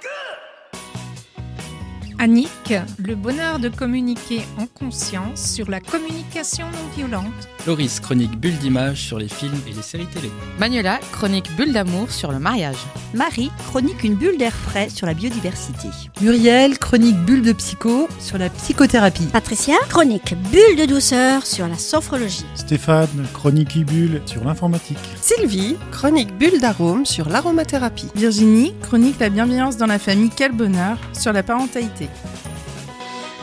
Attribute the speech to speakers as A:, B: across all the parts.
A: good. Annick, le bonheur de communiquer en conscience sur la communication non violente.
B: Loris, chronique bulle d'image sur les films et les séries télé.
C: Manuela, chronique bulle d'amour sur le mariage.
D: Marie, chronique une bulle d'air frais sur la biodiversité.
E: Muriel, chronique bulle de psycho sur la psychothérapie.
F: Patricia, chronique bulle de douceur sur la sophrologie.
G: Stéphane, chronique bulle sur l'informatique.
H: Sylvie, chronique bulle d'arôme sur l'aromathérapie.
I: Virginie, chronique la bienveillance dans la famille, quel bonheur sur la parentalité.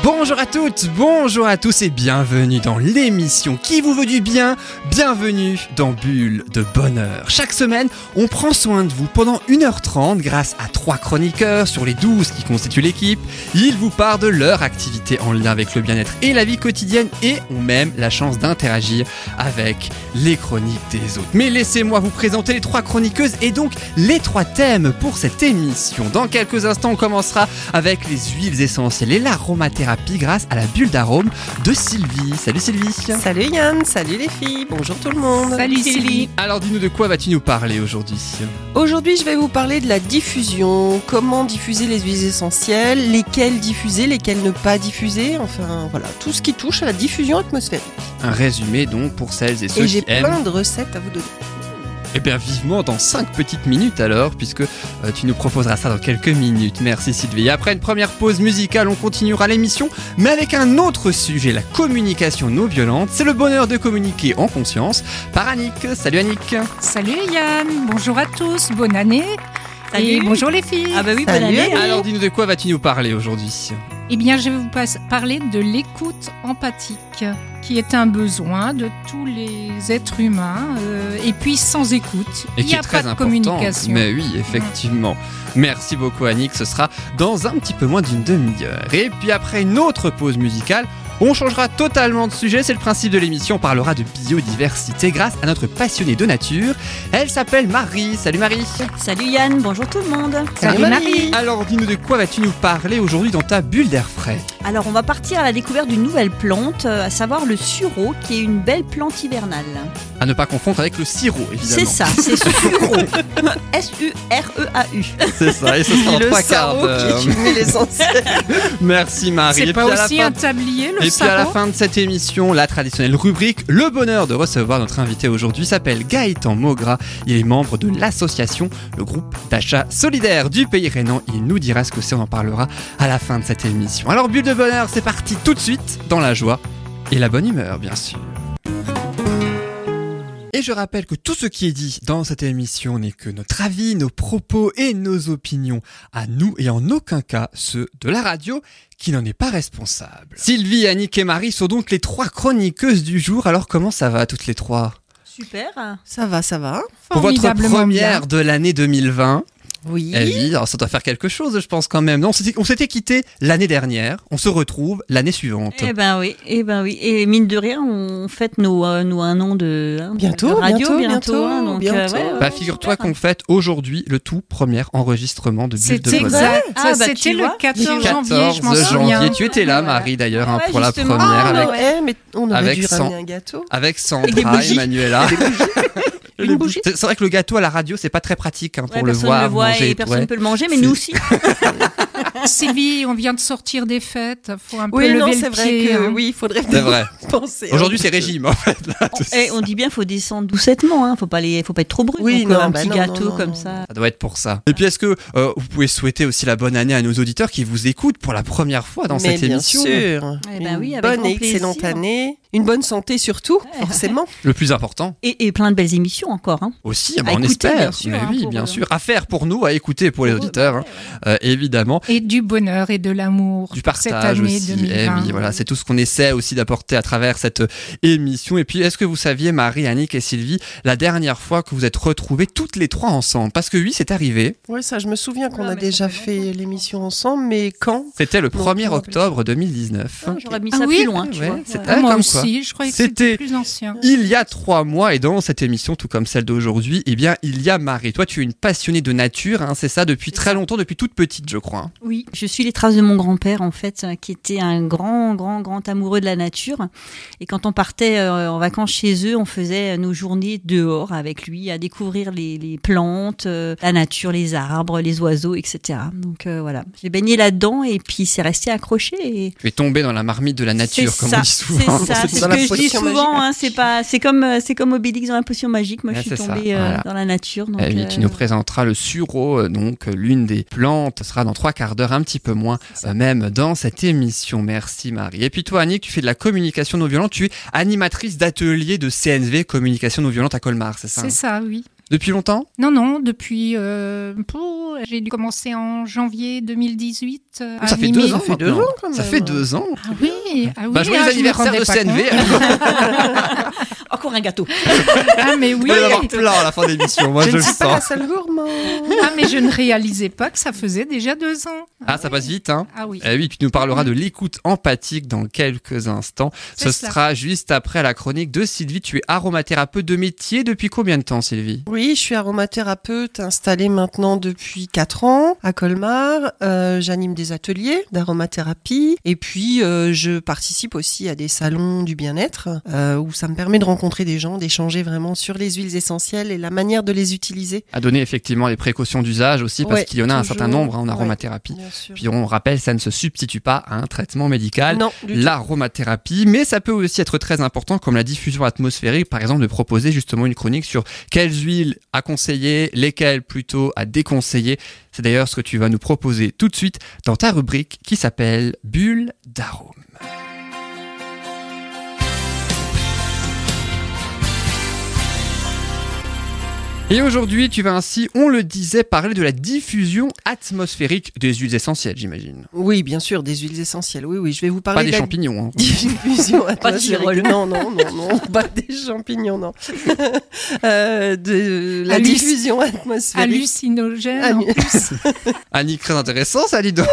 J: Bonjour à toutes, bonjour à tous et bienvenue dans l'émission qui vous veut du bien. Bienvenue dans Bulle de Bonheur. Chaque semaine, on prend soin de vous pendant 1h30 grâce à trois chroniqueurs sur les 12 qui constituent l'équipe. Ils vous parlent de leur activité en lien avec le bien-être et la vie quotidienne et ont même la chance d'interagir avec les chroniques des autres. Mais laissez-moi vous présenter les trois chroniqueuses et donc les trois thèmes pour cette émission. Dans quelques instants, on commencera avec les huiles essentielles et l'aromathérapie grâce à la bulle d'arôme de Sylvie. Salut Sylvie.
H: Salut Yann, salut les filles, bonjour tout le monde.
A: Salut Sylvie.
J: Alors dis-nous de quoi vas-tu nous parler aujourd'hui?
H: Aujourd'hui je vais vous parler de la diffusion, comment diffuser les huiles essentielles, lesquelles diffuser, lesquelles ne pas diffuser, enfin voilà, tout ce qui touche à la diffusion atmosphérique.
J: Un résumé donc pour celles et ceux
H: et j'ai
J: qui aiment.
H: plein de recettes à vous donner.
J: Eh bien vivement dans 5 petites minutes alors, puisque euh, tu nous proposeras ça dans quelques minutes. Merci Sylvie. Après une première pause musicale, on continuera l'émission, mais avec un autre sujet, la communication non violente. C'est le bonheur de communiquer en conscience par Annick. Salut Annick.
A: Salut Yann, bonjour à tous, bonne année. Et bonjour les filles.
D: Ah bah oui,
H: Salut.
D: bonne année.
J: Alors dis-nous de quoi vas-tu nous parler aujourd'hui
A: Eh bien, je vais vous parler de l'écoute empathique, qui est un besoin de tous les êtres humains. euh, et puis, sans écoute,
J: Et
A: il
J: qui
A: n'y
J: est
A: a
J: très
A: pas de communication.
J: Mais oui, effectivement. Merci beaucoup Annick, ce sera dans un petit peu moins d'une demi-heure. Et puis après une autre pause musicale, on changera totalement de sujet, c'est le principe de l'émission, on parlera de biodiversité grâce à notre passionnée de nature. Elle s'appelle Marie. Salut Marie.
D: Salut Yann, bonjour tout le monde.
A: Salut Marie.
J: Alors dis-nous de quoi vas-tu nous parler aujourd'hui dans ta bulle d'air frais
D: Alors on va partir à la découverte d'une nouvelle plante, euh, à savoir le sureau, qui est une belle plante hivernale.
J: À ne pas confondre avec le sirop, évidemment.
D: C'est ça, c'est sureau. S-U-R-E-A-U.
J: C'est ça, et ce sera en
H: le
J: trois quarts
H: essentielle.
J: Merci Marie. Et
A: C'est pas aussi un tablier, le
J: Et puis à la fin de cette émission, la traditionnelle rubrique Le bonheur de recevoir notre invité aujourd'hui s'appelle Gaëtan Mogra. Il est membre de l'association, le groupe d'achat solidaire du pays rhénan. Il nous dira ce que c'est, on en parlera à la fin de cette émission. Alors bulle de bonheur, c'est parti tout de suite dans la joie et la bonne humeur bien sûr. Et je rappelle que tout ce qui est dit dans cette émission n'est que notre avis, nos propos et nos opinions à nous et en aucun cas ceux de la radio qui n'en est pas responsable. Sylvie, Annick et Marie sont donc les trois chroniqueuses du jour. Alors comment ça va toutes les trois?
D: Super.
H: Ça va, ça va.
J: Pour votre première
A: bien.
J: de l'année 2020,
H: Oui.
J: eh oui, alors ça doit faire quelque chose je pense quand même. Non, on s'était- quitté l'année dernière, on se retrouve l'année suivante.
D: Eh ben oui, eh ben oui. Et mine de rien, on fête nos, euh, nos un an de, hein,
H: Bientôt,
D: de radio
H: bientôt,
D: bientôt.
H: bientôt,
D: hein, donc,
H: bientôt.
D: euh, ouais, ouais,
J: Bah figure-toi qu'on fête aujourd'hui le tout premier enregistrement de Bulle de
A: exact.
D: Ah, bah,
A: C'était le
D: vois.
A: 14 janvier,
J: 14
A: je m'en souviens.
J: janvier. Tu étais là. Marie, d'ailleurs, hein, pour la première,
D: Ah,
J: avec,
H: Eh, mais on aurait
J: avec
H: dû ramener un gâteau.
J: avec Sandra. Emmanuela.
D: Une bougie.
J: C'est vrai que le gâteau à la radio, c'est pas très pratique hein, pour
D: Ouais,
J: le
D: personne
J: voir,
D: ne le voit
J: manger.
D: et personne
J: ouais.
D: ne peut le manger, mais nous aussi.
A: Sylvie, on vient de sortir des fêtes. Faut un peu
H: Oui,
A: lever
H: non,
A: le
H: c'est vrai
A: pied,
H: que
A: hein.
H: oui, il faudrait
J: C'est vrai.
H: penser.
J: Aujourd'hui, c'est régime, en fait. là,
D: Eh, on dit bien, faut descendre doucettement, hein. Faut pas les, faut pas être trop brut.
H: Oui,
D: donc, euh,
H: non,
D: un
H: bah
D: petit
H: non,
D: gâteau
H: non,
D: comme
H: non.
D: ça.
J: Ça doit être pour ça. Et puis, est-ce que euh, vous pouvez souhaiter aussi la bonne année à nos auditeurs qui vous écoutent pour la première fois dans
H: Mais
J: cette
H: bien
J: émission?
H: sûr.
D: Eh ben
H: une
D: oui, avec
H: bonne et excellente
D: plaisir.
H: année. Une bonne santé surtout, forcément.
J: Le plus important
D: Et, et plein de belles émissions encore. Hein.
J: aussi, ah bah, on
D: écouter,
J: espère.
D: bien sûr,
J: Mais
D: hein,
J: oui, bien
D: euh,
J: sûr. À faire pour nous, à écouter pour les auditeurs, hein,
D: ouais, ouais.
J: euh, évidemment.
A: Et du bonheur et de l'amour
J: Du
A: cette
J: partage
A: année
J: aussi. Eh
A: 2020.
J: oui, voilà, c'est tout ce qu'on essaie aussi d'apporter à travers cette euh, émission. Et puis, est-ce que vous saviez, Marie, Annick et Sylvie, la dernière fois que vous êtes retrouvés toutes les trois ensemble? Parce que oui, c'est arrivé.
H: Oui, ça, je me souviens qu'on
D: Ah,
H: a déjà
D: fait
H: l'émission ensemble, mais quand?
J: C'était le
H: Non,
J: 1er
H: je me rappelle.
J: octobre 2019.
D: Ah, J'aurais mis
A: Ah
D: ça
A: oui,
D: plus loin. tu
J: ouais,
D: Ouais.
J: Ah,
A: moi
J: comme
A: aussi,
J: quoi.
A: je croyais que c'était
J: C'était
A: plus ancien.
J: il y a trois mois et dans cette émission, tout comme celle d'aujourd'hui, eh bien, il y a Marie. Toi, tu es une passionnée de nature, hein, c'est ça, depuis très longtemps, depuis toute petite, je crois. hein.
D: Oui, je suis les traces de mon grand-père en fait, euh, qui était un grand, grand, grand amoureux de la nature. Et quand on partait euh, en vacances chez eux, on faisait nos journées dehors avec lui, à découvrir les, les plantes, euh, la nature, les arbres, les oiseaux, etc. Donc euh, voilà, j'ai baigné là-dedans et puis c'est resté accroché. Et...
J: Tu es tombé dans la marmite de la nature, comme
D: ça,
J: on dit souvent.
D: C'est ça, c'est ce
H: la
D: que je dis souvent.
H: magique.
D: Hein, c'est pas, c'est comme, euh, c'est comme Obélix dans la potion magique. Moi,
J: Ouais,
D: je suis
J: ça,
D: tombée euh,
J: voilà.
D: dans la nature. Donc,
J: Eh tu
D: euh,
J: nous présenteras le sureau, euh, donc euh, l'une des plantes, ce sera dans trois quarts d'heure, un petit peu moins, euh, même dans cette émission. Merci Marie. Et puis toi, Annick, tu fais de la communication non violente, tu es animatrice d'atelier de CNV, communication non violente à Colmar, c'est ça
A: C'est
J: hein
A: ça, oui.
J: Depuis longtemps?
A: Non, non, depuis. euh, pour- j'ai dû commencer en janvier 2018. Euh,
J: Ça fait deux ans
H: Ça fait deux ans, quand
J: Ça
H: même.
J: fait deux ans.
A: Ah oui, ah oui.
J: bah, joyeux
A: ah,
J: anniversaire de
A: pas
J: CNV.
D: Encore un gâteau.
A: ah mais oui.
J: Il va y avoir plein à la fin de l'émission, moi je,
H: je ne
J: le
H: suis pas la seule gourmande.
A: Ah mais je ne réalisais pas que ça faisait déjà deux ans.
J: Ah, ça passe vite, hein
A: Ah oui.
J: Eh oui, puis tu nous parleras de l'écoute empathique dans quelques instants. Ce
A: cela.
J: sera juste après la chronique de Sylvie. Tu es aromathérapeute de métier depuis combien de temps, Sylvie?
H: Oui, je suis aromathérapeute installée maintenant depuis 4 ans à Colmar. Euh, J'anime des ateliers d'aromathérapie et puis euh, je participe aussi à des salons du bien-être euh, où ça me permet de rencontrer des gens, d'échanger vraiment sur les huiles essentielles et la manière de les utiliser.
J: À donner effectivement les précautions d'usage aussi, parce
H: Ouais,
J: qu'il y en a un certain nombre hein, en aromathérapie. Puis on rappelle, ça ne se substitue pas à un traitement médical. L'aromathérapie, mais ça peut aussi être très important comme la diffusion atmosphérique, par exemple de proposer justement une chronique sur quelles huiles à conseiller, lesquelles plutôt à déconseiller. C'est d'ailleurs ce que tu vas nous proposer tout de suite dans ta rubrique qui s'appelle Bulle d'arôme. Et aujourd'hui, tu vas ainsi, on le disait, parler de la diffusion atmosphérique des huiles essentielles, j'imagine.
H: Oui, bien sûr, des huiles essentielles. Oui, oui, je vais vous parler
J: Pas des
H: de
J: champignons. hein.
H: diffusion atmosphérique. Non, non, non, non, pas des champignons, non. Euh, de la
A: Halluc-
H: diffusion atmosphérique.
A: Hallucinogène. en
H: Hallu-
A: plus.
J: Annie, très intéressant ça, donc.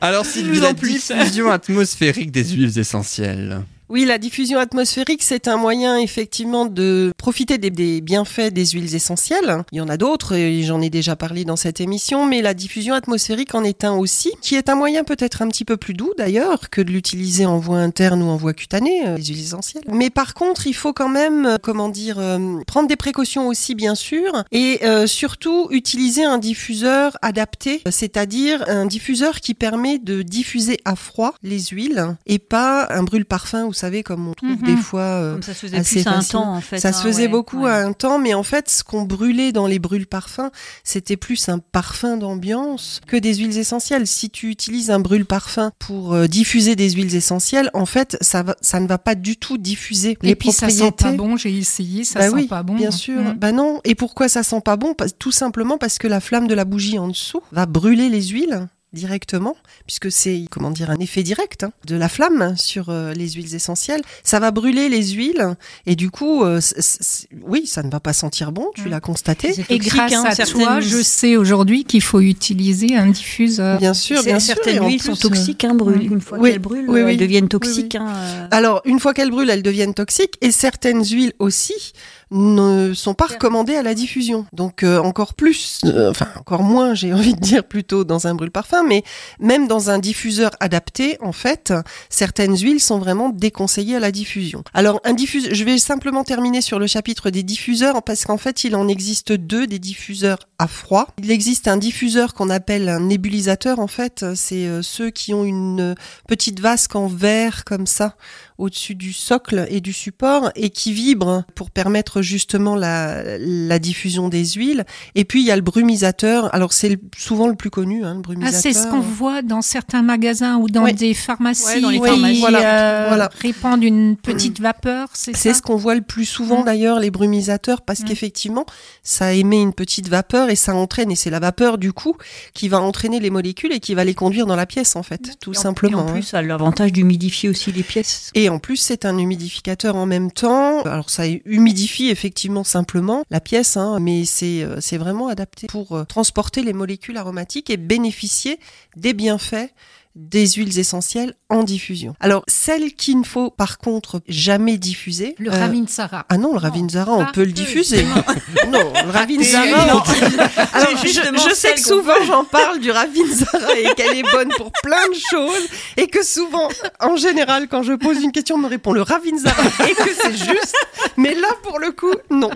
J: Alors, Sylvie,
H: en
J: la
H: plus.
J: diffusion atmosphérique des huiles essentielles.
H: Oui, la diffusion atmosphérique, c'est un moyen effectivement de profiter des, bienfaits des huiles essentielles. Il y en a d'autres, et j'en ai déjà parlé dans cette émission, mais la diffusion atmosphérique en est un aussi, qui est un moyen peut-être un petit peu plus doux d'ailleurs que de l'utiliser en voie interne ou en voie cutanée, euh, les huiles essentielles. Mais par contre, il faut quand même, euh, comment dire, euh, prendre des précautions aussi bien sûr, et surtout utiliser un diffuseur adapté, c'est-à-dire un diffuseur qui permet de diffuser à froid les huiles et pas un brûle-parfum, vous savez, comme on trouve
A: Mhm.
H: des fois. euh,
D: Comme ça se faisait
H: assez
D: plus à un temps en fait.
H: ça
D: hein,
H: se faisait
D: ouais,
H: beaucoup
D: ouais.
H: à un temps, mais en fait, ce qu'on brûlait dans les brûle-parfums, c'était plus un parfum d'ambiance que des huiles essentielles. Si tu utilises un brûle-parfum pour euh, diffuser des huiles essentielles, en fait, ça, va, ça ne va pas du tout diffuser les
A: Et puis ça
H: propriétés.
A: sent pas bon. J'ai essayé, ça
H: Bah
A: sent
H: oui,
A: pas bon.
H: Bien sûr.
A: Mm.
H: Bah non. Et pourquoi ça sent pas bon? Tout simplement parce que la flamme de la bougie en dessous va brûler les huiles directement, puisque c'est comment dire un effet direct hein, de la flamme sur euh, les huiles essentielles. Ça va brûler les huiles et du coup, euh, c- c- oui, ça ne va pas sentir bon. Tu
A: Mm.
H: l'as constaté.
A: Et grâce
D: hein,
A: à
D: certaines-
A: toi, je sais aujourd'hui qu'il faut utiliser un diffuseur.
H: Bien sûr,
D: c'est-
H: bien sûr.
D: certaines huiles
H: plus,
D: sont toxiques, hein, brûlent. Une fois
H: Oui,
D: qu'elles brûlent,
H: oui,
D: euh,
H: oui.
D: elles deviennent
H: Oui,
D: toxiques. hein, euh.
H: Alors, une fois qu'elles brûlent, elles deviennent toxiques et certaines huiles aussi ne sont pas recommandées à la diffusion. Donc euh, encore plus, euh, enfin encore moins, j'ai envie de dire plutôt dans un brûle-parfum, mais même dans un diffuseur adapté, en fait, certaines huiles sont vraiment déconseillées à la diffusion. Alors un diffuseur, je vais simplement terminer sur le chapitre des diffuseurs parce qu'en fait, il en existe deux des diffuseurs à froid. Il existe un diffuseur qu'on appelle un nébulisateur. En fait, c'est euh, ceux qui ont une petite vasque en verre comme ça au-dessus du socle et du support et qui vibre pour permettre justement la, la diffusion des huiles. Et puis il y a le brumisateur. Alors c'est souvent le plus connu, hein, le
A: Ah,
H: brumisateur.
A: c'est ce qu'on voit dans certains magasins ou dans
H: Ouais.
A: des pharmacies
D: Ouais, dans les
A: qui
D: pharmacies.
H: Voilà,
A: euh,
H: voilà.
A: répandent une petite vapeur, c'est
H: ce qu'on voit le plus souvent d'ailleurs, les brumisateurs, parce qu'effectivement, ça émet une petite vapeur et ça entraîne, et c'est la vapeur du coup qui va entraîner les molécules et qui va les conduire dans la pièce en fait, tout
D: Et
H: simplement.
D: Et en
H: hein.
D: plus, ça a l'avantage d'humidifier aussi les pièces.
H: Et en plus, c'est un humidificateur en même temps. Alors, ça humidifie effectivement simplement la pièce, hein, mais c'est euh, c'est vraiment adapté pour euh, transporter les molécules aromatiques et bénéficier des bienfaits des huiles essentielles en diffusion. Alors, celles qu'il ne faut par contre jamais diffuser.
A: Le
H: euh,
A: Ravinsara.
H: Ah non, le Ravinsara, on peut le diffuser. non, le Ravinsara. Alors, je, je sais
D: celle
H: que souvent j'en parle du Ravinsara et qu'elle est bonne pour plein de choses et que souvent, en général, quand je pose une question, on me répond le Ravinsara et que c'est juste. Mais là, pour le coup, non.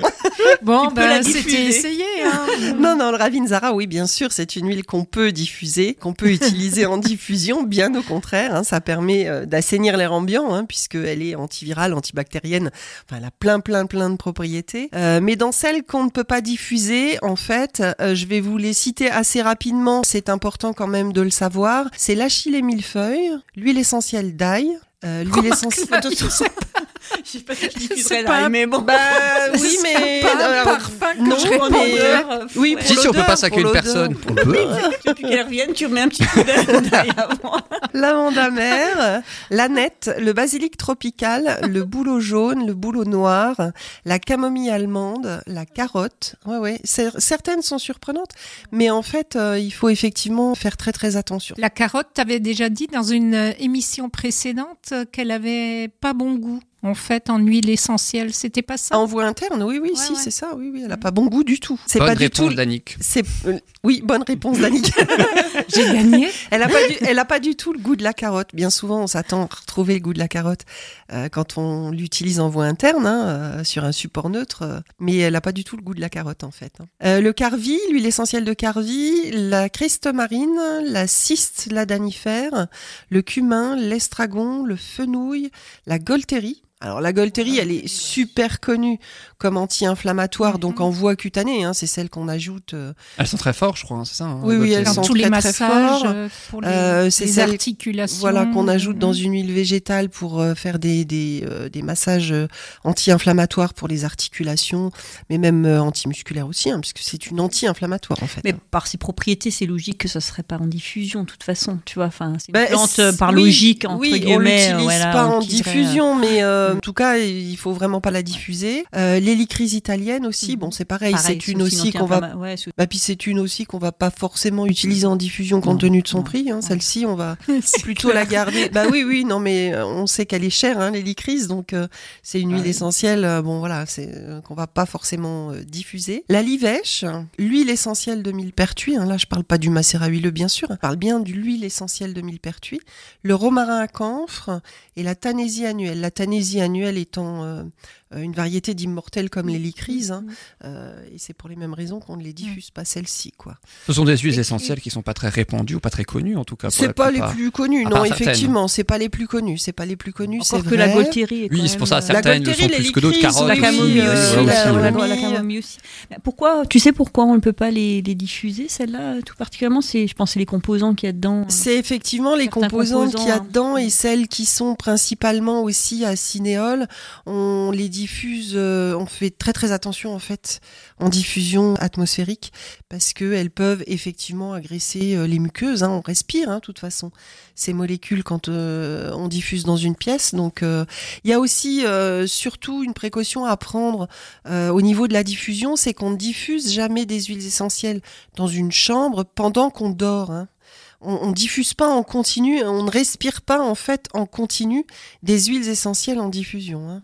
A: Bon, ben, c'était essayé. Hein.
H: Non, non, le Ravinsara, oui, bien sûr, c'est une huile qu'on peut diffuser, qu'on peut utiliser en diffusion, bien au contraire. hein, ça permet euh, d'assainir l'air ambiant, hein, puisqu'elle est antivirale, antibactérienne. Enfin, elle a plein, plein, plein de propriétés. Euh, mais dans celles qu'on ne peut pas diffuser, en fait, euh, je vais vous les citer assez rapidement. C'est important quand même de le savoir. C'est l'achille et millefeuille, l'huile essentielle d'ail, euh, l'huile essentielle...
D: Je sais pas si je diffuserai mais bon.
H: Bah oui, mais...
A: pas un
H: alors,
A: parfum que
H: non,
A: je répandrais.
H: Oui,
D: Ouais.
J: Si, si, on peut pas saquer
H: pour
J: une personne. On peut.
D: Depuis qu'elle revienne, tu remets un petit coup d'ail avant.
H: Lavande amère, l'aneth, le basilic tropical, le bouleau jaune, le bouleau noir, la camomille allemande, la carotte. Ouais, ouais. Cer- Certaines sont surprenantes, mais en fait, euh, il faut effectivement faire très très attention.
A: La carotte, t'avais déjà dit dans une euh, émission précédente euh, qu'elle avait pas bon goût. En fait, en huile essentielle, c'était pas ça.
H: En voie interne, oui, oui,
A: Ouais,
H: si,
A: ouais.
H: c'est ça, oui, oui. Elle a pas bon goût du tout. C'est pas du
J: réponse
H: tout.
J: d'Annick.
H: C'est euh, oui, bonne réponse d'Annick.
A: J'ai gagné.
H: Elle a pas du, elle a pas du tout le goût de la carotte. Bien souvent, on s'attend à retrouver le goût de la carotte euh, quand on l'utilise en voie interne, hein, euh, sur un support neutre, mais elle a pas du tout le goût de la carotte en fait. hein. Euh, le carvi, l'huile essentielle de carvi, la marine, la cyste ladanifère, le cumin, l'estragon, le fenouil, la golterie. Alors la golterie, elle est super connue comme anti-inflammatoire, donc en voie cutanée. Hein, c'est celle qu'on ajoute euh,
J: Elles sont très fortes, je crois, hein, c'est ça hein,
H: Oui, oui, elles sont
A: tous les
H: très, très
A: massages,
H: forts.
A: euh, pour les,
H: Euh,
A: les articulations.
H: Voilà, qu'on ajoute dans une huile végétale pour euh, faire des, des, euh, des massages euh, anti-inflammatoires pour les articulations, mais même euh, antimusculaires aussi, hein, puisque c'est une anti-inflammatoire en fait.
D: Mais par ses propriétés, c'est logique que ça serait pas en diffusion, de toute façon, tu vois. Enfin, c'est une plante
H: c'est-
D: euh, par
H: oui,
D: logique, entre
H: oui,
D: guillemets.
H: on l'utilise
D: voilà,
H: pas en diffusion, mais euh,
D: Mm.
H: en tout cas, il faut vraiment pas la diffuser. Euh, L'hélicrise italienne aussi,
D: Mhm.
H: bon, c'est pareil,
D: pareil,
H: c'est une aussi qu'on va
D: ouais,
H: Bah, puis c'est une aussi qu'on va pas forcément utiliser en diffusion compte tenu de son
D: non,
H: prix. Hein. Celle-ci, on va
A: C'est
H: plutôt
A: clair.
H: la garder. Bah oui, oui, non, mais euh, on sait qu'elle est chère, hein, l'hélicrise, donc euh, c'est une huile essentielle. euh, bon, voilà, c'est euh, qu'on va pas forcément euh, diffuser. La livèche, l'huile essentielle de millepertuis. Hein, là, je parle pas du macérat huileux, bien sûr. Je parle bien de l'huile essentielle de millepertuis. Le romarin à camphre et la tanésie annuelle. La tanésie annuelle étant une variété d'immortels comme l'hélicrise, hein, euh, et c'est pour les mêmes raisons qu'on ne les diffuse pas celle-ci, quoi.
J: Ce sont des huiles
H: Et-
J: essentielles qui sont pas très répandues ou pas très connues en tout cas.
H: C'est pas les plus connus,
J: À
H: non, effectivement, c'est pas les plus connus, c'est pas les plus connus, c'est
D: que
H: vrai.
D: la Gaultérie est
J: Oui, c'est pour ça,
D: euh,
J: certaines le sont plus que d'autres. Carottes,
D: la
H: oui,
D: camomille,
H: oui,
D: aussi,
H: euh,
D: la,
J: aussi,
D: camomille aussi. Pourquoi Tu sais pourquoi on ne peut pas les, les diffuser celles-là tout particulièrement C'est, je pense, c'est les composants qu'il y a dedans.
H: C'est effectivement les
D: Certains
H: composantes qu'il y a
D: composants, hein.
H: dedans et celles qui sont principalement aussi à cinéole. On les diffuse, euh, on fait très très attention en fait en diffusion atmosphérique parce que elles peuvent effectivement agresser euh, les muqueuses. hein. On respire, hein, de toute façon, ces molécules quand euh, on diffuse dans une pièce. Donc euh, il y a aussi surtout une précaution à prendre au niveau de la diffusion, c'est qu'on ne diffuse jamais des huiles essentielles dans une chambre pendant qu'on dort. hein on, on diffuse pas en continu, on ne respire pas en fait en continu des huiles essentielles en diffusion.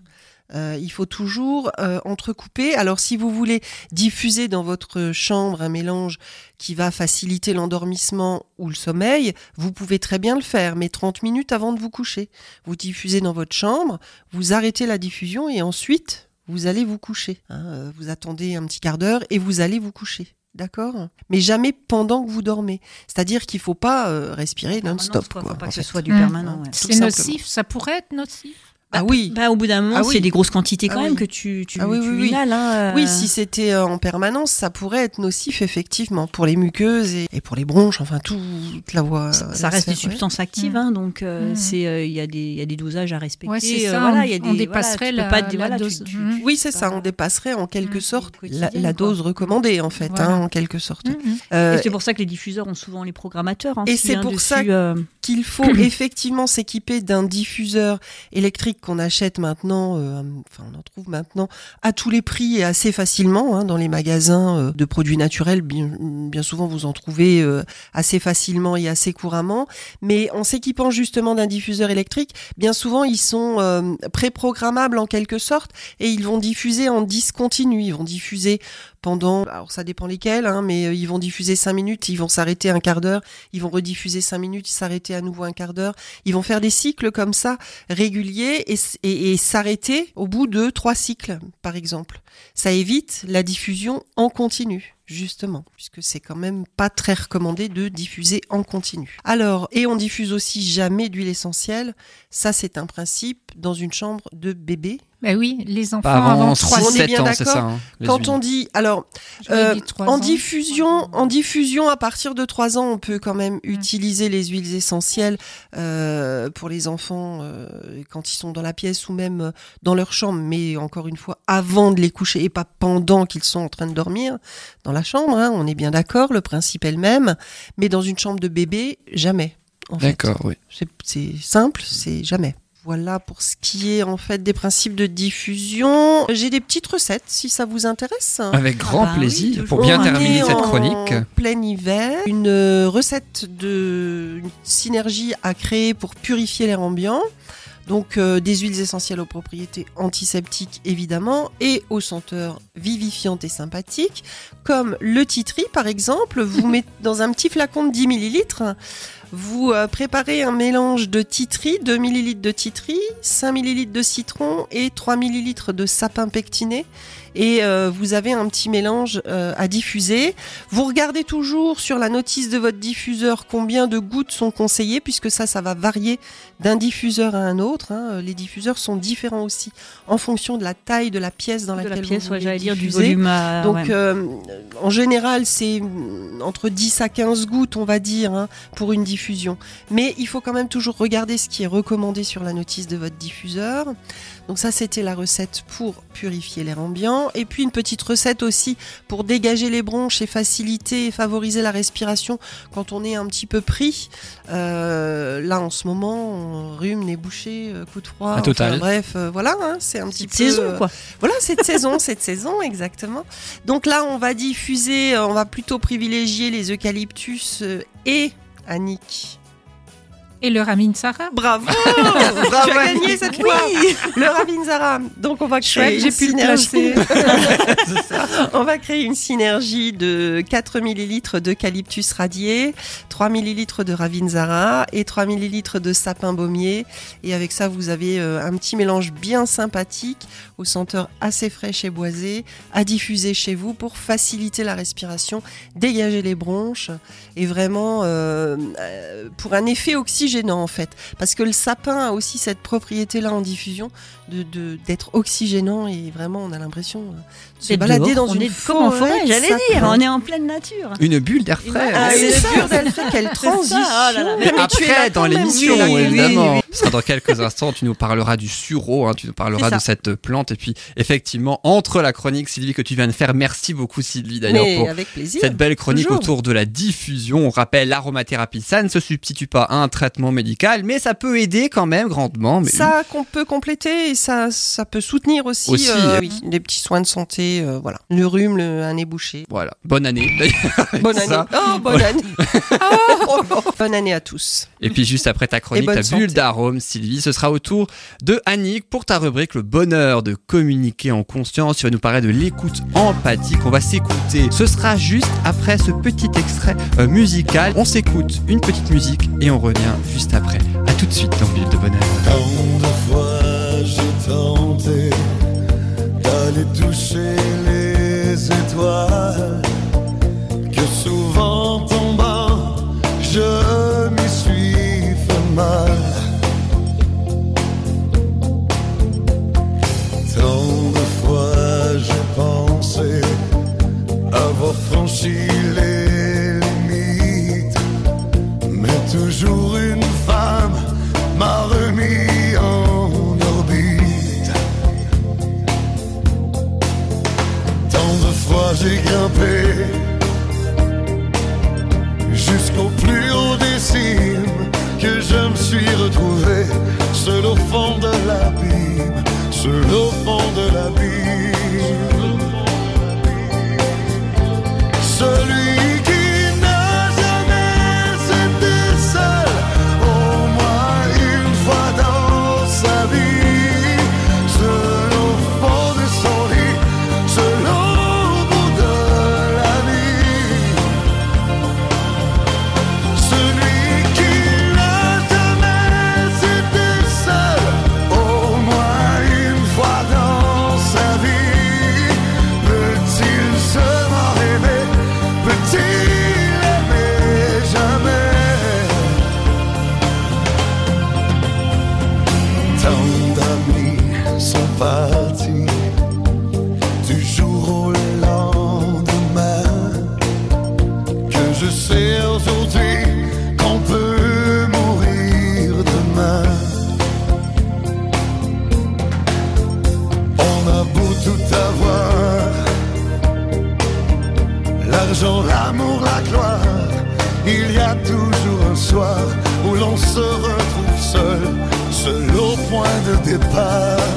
H: Euh, il faut toujours euh, entrecouper. Alors si vous voulez diffuser dans votre chambre un mélange qui va faciliter l'endormissement ou le sommeil, vous pouvez très bien le faire, mais 30 minutes avant de vous coucher. Vous diffusez dans votre chambre, vous arrêtez la diffusion et ensuite vous allez vous coucher. hein. Euh, vous attendez un petit quart d'heure et vous allez vous coucher. D'accord? Mais jamais pendant que vous dormez. C'est-à-dire qu'il faut pas euh, respirer non-stop.
D: Quoi,
H: quoi,
D: faut pas que ce soit du permanent. ouais.
H: Tout
A: C'est nocif, ça pourrait être nocif?
H: Ah oui.
D: Bah, au bout d'un moment,
H: Ah oui.
D: c'est des grosses quantités quand
H: Ah
D: même
H: oui.
D: que tu, tu,
H: Ah oui,
D: tu
H: oui, oui.
D: inhales. hein, euh.
H: Oui, si c'était euh, en permanence, ça pourrait être nocif effectivement pour les muqueuses et, et pour les bronches, enfin toute la voie.
D: ça, ça reste des
H: ouais.
D: substances actives,
A: Mm.
D: hein, donc euh,
A: Mm.
D: c'est euh, il y a des il y a des dosages à respecter.
A: Ouais, c'est
D: euh,
A: ça,
D: voilà,
A: on-
D: y a des
A: dépasserait la-
D: pas te-
A: la
D: voilà, tu-
A: dose.
D: tu-
A: Mm.
H: Oui, c'est ça. On dépasserait en quelque
D: Mm.
H: sorte la, dose recommandée en fait,
A: Voilà.
H: hein, en quelque sorte. Euh,
D: Et c'est pour ça que les diffuseurs ont souvent les programmateurs. hein,
H: Et c'est pour ça
D: euh,
H: qu'il faut effectivement s'équiper d'un diffuseur électrique qu'on achète maintenant, euh, enfin on en trouve maintenant à tous les prix et assez facilement hein, dans les magasins euh, de produits naturels. Bien, souvent vous en trouvez euh, assez facilement et assez couramment. Mais en s'équipant justement d'un diffuseur électrique, bien souvent ils sont préprogrammables en quelque sorte et ils vont diffuser en discontinu. Ils vont diffuser pendant, alors ça dépend lesquels, hein, mais euh, ils vont diffuser cinq minutes, ils vont s'arrêter un quart d'heure, ils vont rediffuser cinq minutes, s'arrêter à nouveau un quart d'heure. Ils vont faire des cycles comme ça réguliers et, s'arrêter au bout de trois cycles, par exemple. Ça évite la diffusion en continu. Justement, puisque c'est quand même pas très recommandé de diffuser en continu. Alors, et on diffuse aussi jamais d'huile essentielle. Ça, c'est un principe dans une chambre de bébé.
A: Ben oui, les enfants
J: avant
A: avant 3
H: On est
J: 6-7
H: bien
J: ans, c'est
H: d'accord.
J: ça. hein,
H: Quand
J: huiles.
H: on dit, alors, euh, en
A: ans.
H: diffusion, en diffusion à partir de 3 ans, on peut quand même utiliser les huiles essentielles euh, pour les enfants euh, quand ils sont dans la pièce ou même dans leur chambre, mais encore une fois avant de les coucher et pas pendant qu'ils sont en train de dormir dans la chambre. hein, on est bien d'accord, le principe est le même, mais dans une chambre de bébé, jamais. en fait.
J: D'accord, oui.
H: C'est- simple, c'est jamais. Voilà pour ce qui est en fait des principes de diffusion. J'ai des petites recettes si ça vous intéresse.
J: Avec grand
D: bah oui,
J: plaisir, pour bien
H: On
J: terminer
H: est
J: cette
H: en
J: chronique.
H: plein hiver, une euh, recette de une synergie à créer pour purifier l'air ambiant. Donc euh, des huiles essentielles aux propriétés antiseptiques évidemment et aux senteurs vivifiantes et sympathiques comme le titri par exemple. Vous mettez dans un petit flacon de 10 millilitres. Vous euh, préparez un mélange de titri, 2 millilitres de titri, 5 millilitres de citron et 3 millilitres de sapin pectiné. Et euh, vous avez un petit mélange euh, à diffuser. Vous regardez toujours sur la notice de votre diffuseur combien de gouttes sont conseillées, puisque ça, ça va varier d'un diffuseur à un autre. hein. Les diffuseurs sont différents aussi en fonction de la taille de la pièce dans
D: de
H: laquelle
D: la pièce,
H: vous
D: ouais, j'allais dire du
H: diffuser.
D: volume. à-
H: Donc,
D: ouais.
H: euh, en général, c'est entre 10 à 15 gouttes, on va dire, hein, pour une diffusion. Mais il faut quand même toujours regarder ce qui est recommandé sur la notice de votre diffuseur. Donc ça, c'était la recette pour purifier l'air ambiant. Et puis une petite recette aussi pour dégager les bronches et faciliter et favoriser la respiration quand on est un petit peu pris. Euh, là, en ce moment, on rhume, nez bouché, euh, coup de froid.
J: Un total.
H: bref, euh, voilà, hein, c'est un petit peu...
D: saison, quoi.
H: voilà, cette saison, cette saison, exactement. Donc là, on va diffuser, on va plutôt privilégier les eucalyptus et Annick.
A: Et le Ramin Sarah.
H: Bravo. Tu as gagné cette fois. Le Ravinzara. Donc on va créer
A: Chouette, j'ai
H: une
A: pu le
H: synergie. on va créer une synergie de 4 millilitres d'eucalyptus radié, 3 millilitres de Ravinzara et 3 millilitres de sapin baumier. Et avec ça, vous avez euh, un petit mélange bien sympathique, aux senteurs assez fraîches et boisées, à diffuser chez vous pour faciliter la respiration, dégager les bronches et vraiment euh, euh, pour un effet oxygénant en fait. Parce que le sapin a aussi cette propriété-là en diffusion de- de- d'être oxygénant et vraiment on a l'impression euh, de se balader
D: dehors,
H: dans
D: on
H: une
D: est comme en forêt, j'allais dire. On est en pleine nature.
J: Une bulle d'air frais.
H: Ah,
D: c'est
H: une
D: ça.
H: pure d'Alfred, quelle transition
D: oh là là.
H: Mais tu es là
J: Après, dans l'émission,
H: oui,
J: évidemment.
H: oui.
J: Sera dans quelques instants. Tu nous parleras du sureau, hein, tu nous parleras de cette plante. Et puis, effectivement, entre la chronique, Sylvie, que tu viens de faire, merci beaucoup, Sylvie, d'ailleurs, pour
H: plaisir.
J: cette belle chronique
H: Toujours.
J: autour de la diffusion. On rappelle, l'aromathérapie, ça ne se substitue pas à un traitement médical, mais ça peut aider quand même grandement. Mais
H: Ça qu'on peut compléter et ça, ça peut soutenir aussi,
J: Aussi,
H: euh, oui, des petits soins de santé, euh, voilà. Le rhume, le, un nez bouché.
J: Voilà. Bonne année.
H: Bonne année.
J: ça.
H: Oh, bonne année. bonne année à tous.
J: Et puis juste après ta chronique, ta
H: santé.
J: bulle d'arôme, Sylvie, ce sera au tour de Annick pour ta rubrique Le bonheur de communiquer en conscience. Tu vas nous parler de l'écoute empathique. On va s'écouter. Ce sera juste après ce petit extrait euh, musical. On s'écoute une petite musique et on revient juste après. À tout de suite dans Bulle de bonheur.
K: D'aller toucher les étoiles, que souvent tombant, je m'y suis fait mal. Tant de fois j'ai pensé avoir franchi les j'ai grimpé jusqu'au plus haut des cimes que je me suis retrouvé seul au fond de l'abîme. au fond de la vie. Celui partis du jour au lendemain que je sais aujourd'hui qu'on peut mourir demain. On a beau tout avoir, l'argent, l'amour, la gloire, il y a toujours un soir où l'on se retrouve seul, seul au point de départ.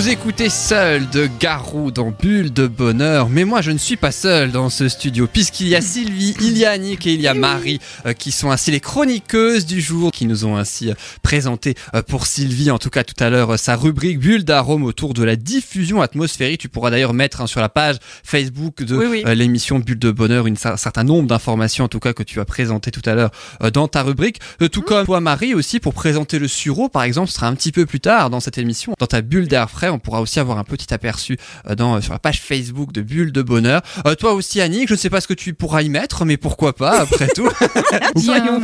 J: Vous écoutez seul de Garou dans Bulle de Bonheur, mais moi je ne suis pas seul dans ce studio, puisqu'il y a Sylvie, il y a Annick et il y a Marie euh, qui sont ainsi les chroniqueuses du jour, qui nous ont ainsi euh, présenté euh, pour Sylvie, en tout cas tout à l'heure, euh, sa rubrique Bulle d'arôme autour de la diffusion atmosphérique. Tu pourras d'ailleurs mettre hein, sur la page Facebook de
D: Oui, oui.
J: l'émission Bulle de Bonheur une- un certain nombre d'informations, en tout cas que tu as présenté tout à l'heure dans ta rubrique. Tout comme toi Marie aussi, pour présenter le sureau par exemple, ce sera un petit peu plus tard dans cette émission. Dans ta bulle d'air frais, on pourra aussi avoir un petit aperçu euh, dans, euh, sur la page Facebook de Bulle de Bonheur. Euh, toi aussi Annick, je ne sais pas ce que tu pourras y mettre, mais pourquoi pas après tout.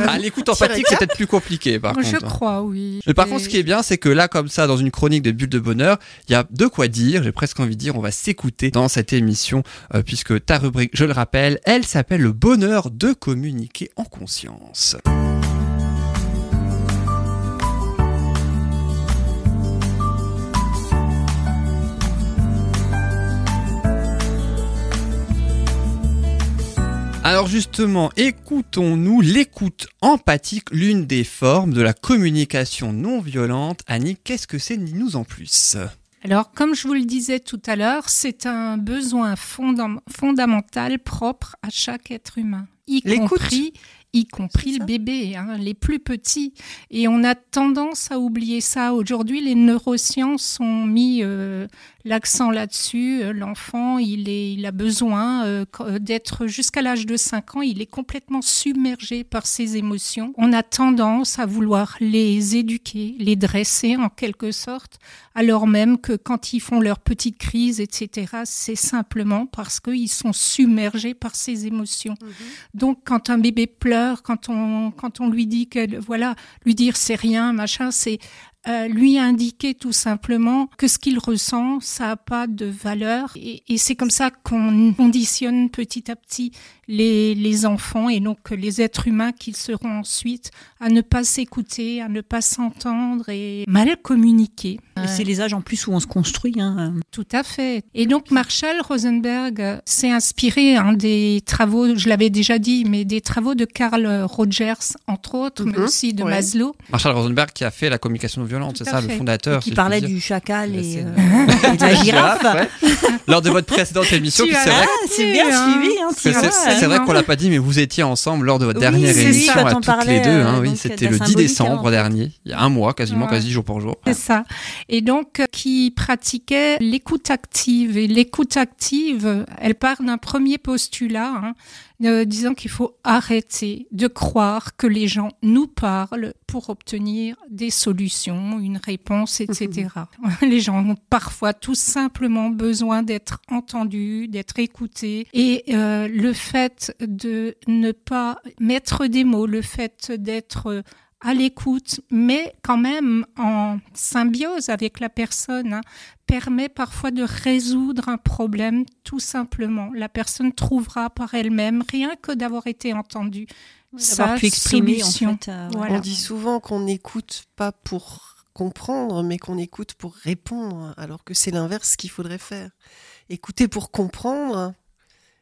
J: À l'écoute empathique, c'est peut-être plus compliqué par
A: Je
J: contre. hein.
A: crois, oui.
J: Mais par
A: Et-
J: contre, ce qui est bien, c'est que là, comme ça, dans une chronique de Bulle de Bonheur, il y a de quoi dire. J'ai presque envie de dire, on va s'écouter dans cette émission, euh, puisque ta rubrique, je le rappelle, elle s'appelle le bonheur de communiquer en conscience. Alors justement, écoutons-nous l'écoute empathique, l'une des formes de la communication non violente. Annie, qu'est-ce que c'est? Dis-nous en plus.
A: Alors, comme je vous le disais tout à l'heure, c'est un besoin fondam- fondamental propre à chaque être humain. y compris y compris le bébé, hein, les plus petits. Et on a tendance à oublier ça. Aujourd'hui, les neurosciences ont mis euh, l'accent là-dessus. Euh, L'enfant, il, est, il a besoin euh, qu- d'être jusqu'à l'âge de 5 ans, il est complètement submergé par ses émotions. On a tendance à vouloir les éduquer, les dresser en quelque sorte, alors même que quand ils font leur petite crise, etc., c'est simplement parce qu'ils sont submergés par ces émotions. Donc, quand un bébé pleure, quand on, quand on lui dit que, voilà, lui dire c'est rien, machin, c'est euh, lui indiquer tout simplement que ce qu'il ressent, ça n'a pas de valeur. Et, et c'est comme ça qu'on conditionne petit à petit les, les enfants et donc les êtres humains qu'ils seront ensuite à ne pas s'écouter, à ne pas s'entendre et mal communiquer.
D: Et C'est les âges en plus où on se construit. Hein.
A: Tout à fait. Et donc Marshall Rosenberg s'est inspiré hein, des travaux, je l'avais déjà dit, mais des travaux de Carl Rogers, entre autres, mais
H: Mhm,
A: aussi de
H: ouais.
A: Maslow.
J: Marshall Rosenberg qui a fait la communication non violente, c'est ça, le fondateur.
D: qui
J: si je
D: parlait du chacal et, euh, et de la girafe.
J: ouais. Lors de votre précédente émission, c'est vrai,
D: Ah, c'est bien
A: hein.
D: suivi, hein,
J: c'est-
D: tu vois.
J: C'est- vrai qu'on l'a pas dit, mais vous étiez ensemble lors de votre
D: Oui,
J: dernière émission
A: ça,
J: à toutes les deux. hein,
D: euh,
J: oui, c'était
D: de
J: le
D: la
J: 10
D: symbolique,
J: décembre dernier, il y a un mois, quasiment,
A: Ouais.
J: quasi jour pour jour.
A: C'est ça. Et donc, euh, qui pratiquait l'écoute active. Et l'écoute active, elle part d'un premier postulat, hein, euh, disant qu'il faut arrêter de croire que les gens nous parlent pour obtenir des solutions, une réponse, etc. les gens ont parfois tout simplement besoin d'être entendus, d'être écoutés. Et euh, le fait de ne pas mettre des mots, le fait d'être à l'écoute, mais quand même en symbiose avec la personne, hein, permet parfois de résoudre un problème tout simplement. La personne trouvera par elle-même, rien que d'avoir été entendue,
D: D'avoir
A: sa
D: pu exprimer, en
A: solution.
D: fait. euh,
A: Voilà.
H: On dit souvent qu'on n'écoute pas pour comprendre, mais qu'on écoute pour répondre, alors que c'est l'inverse qu'il faudrait faire. Écouter pour comprendre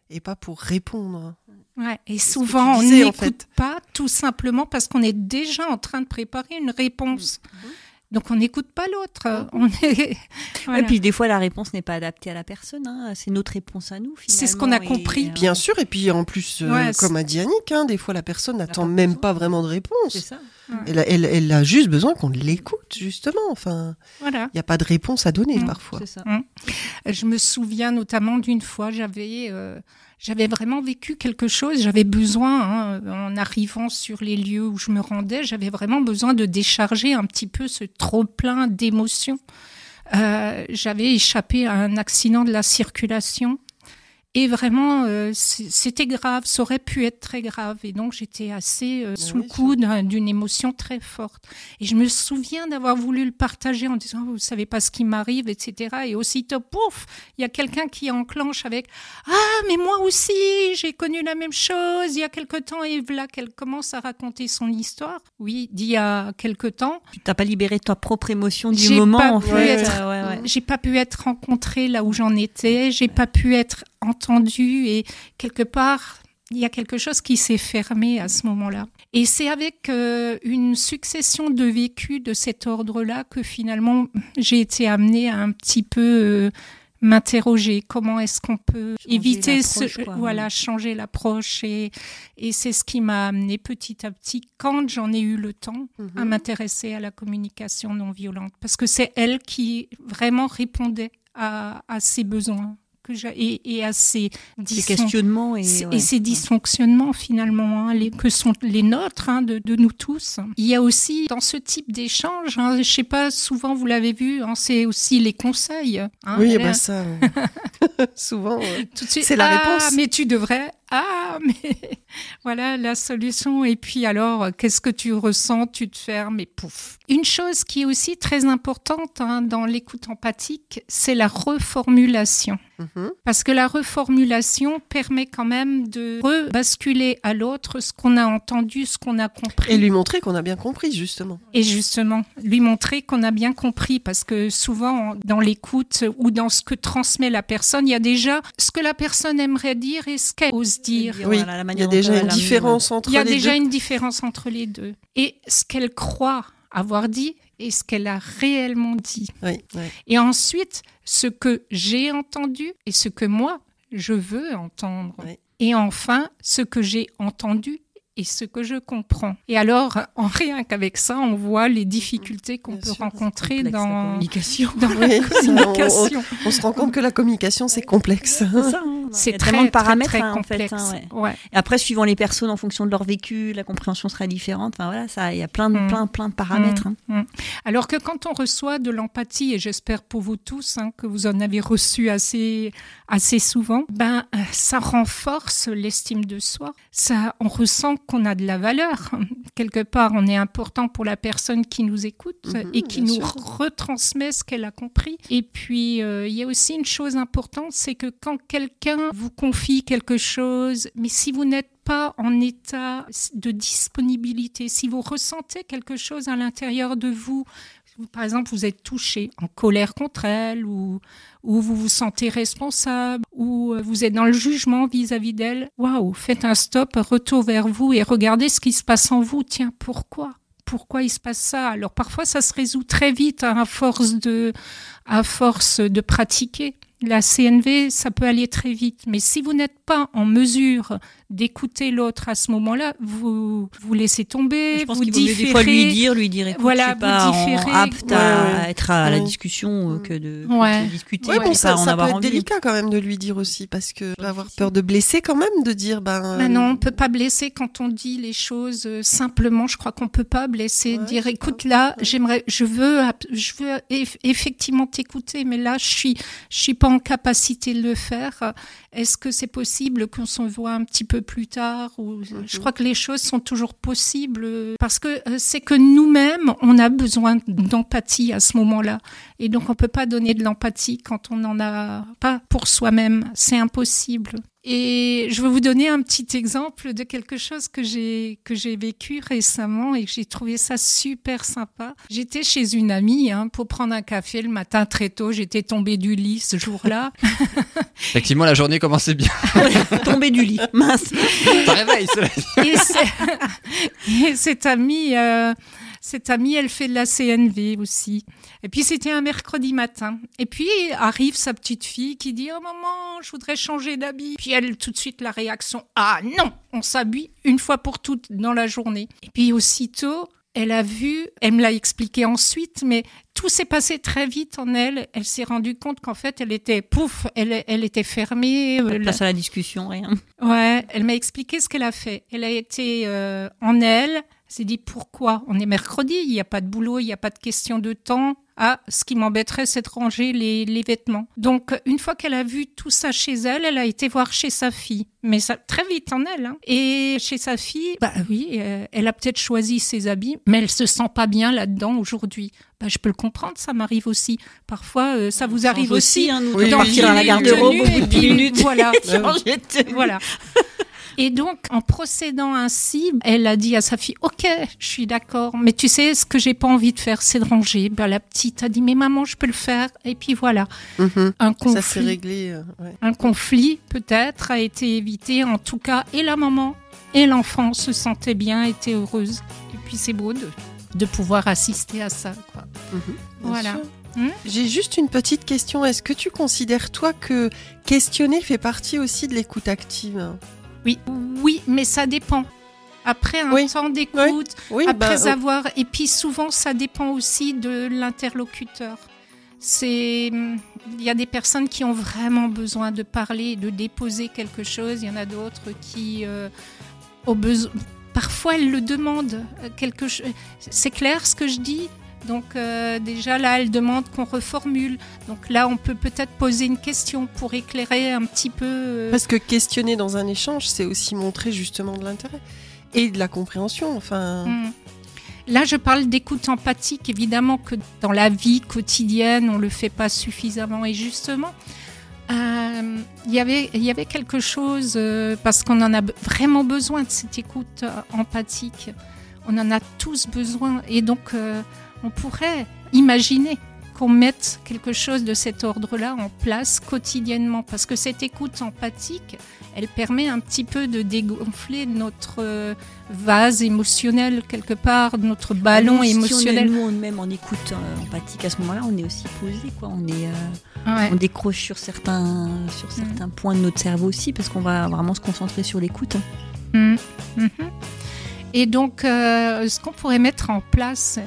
H: et pas pour répondre.
A: Ouais, et souvent, on
H: en
A: n'écoute
H: fait.
A: pas tout simplement parce qu'on est déjà en train de préparer une réponse.
H: Mm-hmm.
A: Donc, on n'écoute pas l'autre. On est... Voilà.
D: Et puis des fois la réponse n'est pas adaptée à la personne, hein. c'est notre réponse à nous.
A: C'est ce qu'on a
D: et,
A: compris.
D: euh,
H: Bien sûr, et puis en plus, euh,
A: Ouais,
H: comme a dit Annick, hein, des fois la personne n'attend même
D: besoin.
H: pas vraiment de
D: C'est
H: réponse. Elle a, elle- elle a juste besoin qu'on l'écoute, justement. Enfin,
A: voilà.
H: il n'y a pas de réponse à donner
A: Mm.
H: parfois.
D: Ça.
A: Je me souviens notamment d'une fois, j'avais euh, j'avais vraiment vécu quelque chose, j'avais besoin, hein, en arrivant sur les lieux où je me rendais, j'avais vraiment besoin de décharger un petit peu ce trop-plein d'émotions. Euh, j'avais échappé à un accident de la circulation. Et vraiment, euh, c'était grave, ça aurait pu être très grave. Et donc, j'étais assez euh, sous
H: oui,
A: le coup d'un- d'une émotion très forte. Et je me souviens d'avoir voulu le partager en disant, vous savez pas ce qui m'arrive, etc. Et aussitôt, pouf, il y a quelqu'un qui enclenche avec, ah, mais moi aussi, j'ai connu la même chose il y a quelque temps. Et voilà qu'elle commence à raconter son histoire. Oui, d'il y a quelque temps.
D: Tu t'as pas libéré ta propre émotion du moment
A: pas
D: en fait. Euh, ouais, ouais.
A: J'ai pas pu être rencontrée là où j'en étais, j'ai pas pu être entendue et quelque part, il y a quelque chose qui s'est fermé à ce moment-là. Et c'est avec euh, une succession de vécus de cet ordre-là que finalement j'ai été amenée à un petit peu euh, m'interroger. Comment est-ce qu'on peut
D: Changer
A: éviter ce,
D: quoi.
A: voilà, changer l'approche et, et c'est ce qui m'a amené petit à petit, quand j'en ai eu le temps, à m'intéresser à la communication non violente parce que c'est elle qui vraiment répondait à, à ses besoins que et, et à dysfon-
D: questionnements et,
A: et
D: ouais.
A: ces dysfonctionnements finalement hein, les, que sont les nôtres hein, de, de nous tous. Il y a aussi dans ce type d'échange, hein, je sais pas, souvent vous l'avez vu, hein, c'est aussi les conseils.
H: Oui,
A: a-
H: ça, souvent.
A: suite,
H: C'est la
A: ah,
H: réponse.
A: mais tu devrais. Ah, mais voilà la solution. Et puis alors, qu'est-ce que tu ressens? Tu te fermes et pouf. Une chose qui est aussi très importante hein, dans l'écoute empathique, c'est la reformulation.
H: Mhm.
A: Parce que la reformulation permet quand même de rebasculer à l'autre ce qu'on a entendu, ce qu'on a compris.
H: Et lui montrer qu'on a bien compris, justement.
A: Et justement, lui montrer qu'on a bien compris, parce que souvent, dans l'écoute ou dans ce que transmet la personne, il y a déjà ce que la personne aimerait dire et ce qu'elle ose dire.
H: Oui,
D: Voilà, la
H: Il y a déjà une différence entre
A: Il y a
H: les
A: déjà
H: deux.
A: une différence entre les deux. Et ce qu'elle croit avoir dit et ce qu'elle a réellement dit.
H: Oui, ouais.
A: Et ensuite, ce que j'ai entendu et ce que moi, je veux entendre. Et enfin, ce que j'ai entendu et ce que je comprends. Et alors, en rien qu'avec ça, on voit les difficultés qu'on
H: Bien
A: peut
H: sûr,
A: rencontrer
D: Complexe, la
A: dans,
D: communication.
A: dans
H: Oui,
A: la
H: ça, on-
A: communication.
H: On se rend compte que la communication, c'est complexe.
D: C'est ça, hein.
A: C'est très, très,
D: paramètres
A: très
D: hein, en fait.
A: complexe.
D: hein, ouais.
A: Ouais.
D: Et après, suivant les personnes, en fonction de leur vécu, la compréhension sera différente. Enfin voilà, ça, il y a plein de,
A: Mm.
D: plein, plein de paramètres. hein.
A: Mm. Alors que quand on reçoit de l'empathie, et j'espère pour vous tous hein, que vous en avez reçu assez, assez souvent, ben ça renforce l'estime de soi. Ça, on ressent qu'on a de la valeur. Quelque part, on est important pour la personne qui nous écoute
H: Mhm,
A: et qui nous
H: sûr.
A: retransmet ce qu'elle a compris. Et puis, euh, il y a aussi une chose importante, c'est que quand quelqu'un vous confie quelque chose, mais si vous n'êtes pas en état de disponibilité, si vous ressentez quelque chose à l'intérieur de vous, par exemple, vous êtes touché, en colère contre elle, ou, ou vous vous sentez responsable, ou euh, vous êtes dans le jugement vis-à-vis d'elle, waouh, faites un stop, retour vers vous et regardez ce qui se passe en vous. Tiens, pourquoi? Pourquoi il se passe ça? Alors parfois ça se résout très vite hein, à force de à force de pratiquer. La CNV, ça peut aller très vite, mais si vous n'êtes pas en mesure d'écouter l'autre à ce moment-là, vous vous laissez tomber,
D: Je pense
A: vous différez.
D: des fois lui dire, lui dire, écoute,
A: Voilà,
D: je pas
A: différez.
D: apte
H: Ouais,
D: à
H: ouais.
D: être à la discussion euh, que de, que
A: Ouais.
D: de discuter.
H: Ouais,
D: et
H: bon, ça, ça
D: avoir
H: peut être
D: envie.
H: délicat quand même de lui dire aussi, parce que on va avoir peur de blesser quand même, de dire ben.
A: Ben non, on peut pas blesser quand on dit les choses euh, simplement. Je crois qu'on peut pas blesser.
H: Ouais,
A: dire, écoute,
H: pas.
A: là, j'aimerais, je veux, je veux eff- effectivement t'écouter, mais là, je suis, je suis pas en capacité de le faire. Est-ce que c'est possible qu'on s'en voit un petit peu plus tard ou je crois que les choses sont toujours possibles parce que euh, c'est que nous-mêmes, on a besoin d'empathie à ce moment-là, et donc on peut pas donner de l'empathie quand on n'en a pas pour soi-même. C'est impossible. Et je vais vous donner un petit exemple de quelque chose que j'ai que j'ai vécu récemment et que j'ai trouvé ça super sympa. J'étais chez une amie hein, pour prendre un café le matin très tôt. J'étais tombée du lit ce jour-là.
J: Effectivement, la journée commençait bien.
D: Tomber du lit, mince.
A: Et, c'est- et cette amie, euh, cette amie, elle fait de la CNV aussi. Et puis c'était un mercredi matin. Et puis arrive sa petite fille qui dit Oh maman, je voudrais changer d'habit. Puis elle, tout de suite, la réaction Ah non, on s'habille une fois pour toutes dans la journée. Et puis aussitôt, elle a vu, elle me l'a expliqué ensuite, mais tout s'est passé très vite en elle. Elle s'est rendue compte qu'en fait, elle était pouf, elle, elle était fermée.
D: Pas de
A: euh,
D: place à la discussion, rien.
A: Ouais, elle m'a expliqué ce qu'elle a fait. Elle a été euh, en elle, elle s'est dit pourquoi? On est mercredi, il n'y a pas de boulot, il n'y a pas de question de temps. Ah, ce qui m'embêterait, c'est de ranger les, les vêtements. Donc, une fois qu'elle a vu tout ça chez elle, elle a été voir chez sa fille. Mais ça, très vite en elle. hein. Et chez sa fille, bah oui, euh, elle a peut-être choisi ses habits, mais elle se sent pas bien là-dedans aujourd'hui. Bah, je peux le comprendre, ça m'arrive aussi. Parfois, euh, ça vous arrive aussi.
D: aussi, hein, nous,
H: Oui,
D: à la garde-robe
A: et
D: bout de
A: puis,
D: 10 minutes.
A: Voilà.
D: Tenue.
A: Voilà. Et donc, en procédant ainsi, elle a dit à sa fille, OK, je suis d'accord, mais tu sais, ce que j'ai pas envie de faire, c'est de ranger. Ben, la petite a dit, mais maman, je peux le faire. Et puis voilà,
H: Mhm.
A: un
H: Ça s'est
A: conflit,
H: réglé. euh, ouais.
A: un conflit peut-être a été évité. En tout cas, et la maman et l'enfant se sentaient bien, étaient heureuses. Et puis c'est beau de, de pouvoir assister à ça. Quoi.
H: Mhm,
A: Voilà.
H: sûr.
A: Hmm
H: J'ai juste une petite question. Est-ce que tu considères, toi, que questionner fait partie aussi de l'écoute active?
A: Oui, oui, mais ça dépend. Après un
H: Oui.
A: temps d'écoute,
H: Oui,
A: après
H: bah,
A: avoir et puis souvent ça dépend aussi de l'interlocuteur. C'est il y a des personnes qui ont vraiment besoin de parler de déposer quelque chose. Il y en a d'autres qui euh, ont besoin parfois elles le demandent euh, quelque chose c'est clair ce que je dis? Donc euh, déjà là elle demande qu'on reformule donc là on peut peut-être poser une question pour éclairer un petit peu euh,
H: Parce que questionner dans un échange, c'est aussi montrer justement de l'intérêt et de la compréhension. Enfin,
A: Mm. Là, je parle d'écoute empathique. Évidemment que dans la vie quotidienne, on le fait pas suffisamment. Et justement, euh, il y avait- il y avait quelque chose, euh, parce qu'on en a vraiment besoin de cette écoute empathique. On en a tous besoin. Et donc, euh, on pourrait imaginer qu'on mette quelque chose de cet ordre-là en place quotidiennement, parce que cette écoute empathique, elle permet un petit peu de dégonfler notre euh, vase émotionnel quelque part, notre ballon émotionnel.
D: on est, nous, même en écoute euh, empathique à ce moment-là, on est aussi posé, quoi. On est, euh,
A: Ouais.
D: on décroche sur certains, sur certains points de notre cerveau aussi, parce qu'on va vraiment se concentrer sur l'écoute.
A: Mhm. Mhm. Et donc, euh, ce qu'on pourrait mettre en place,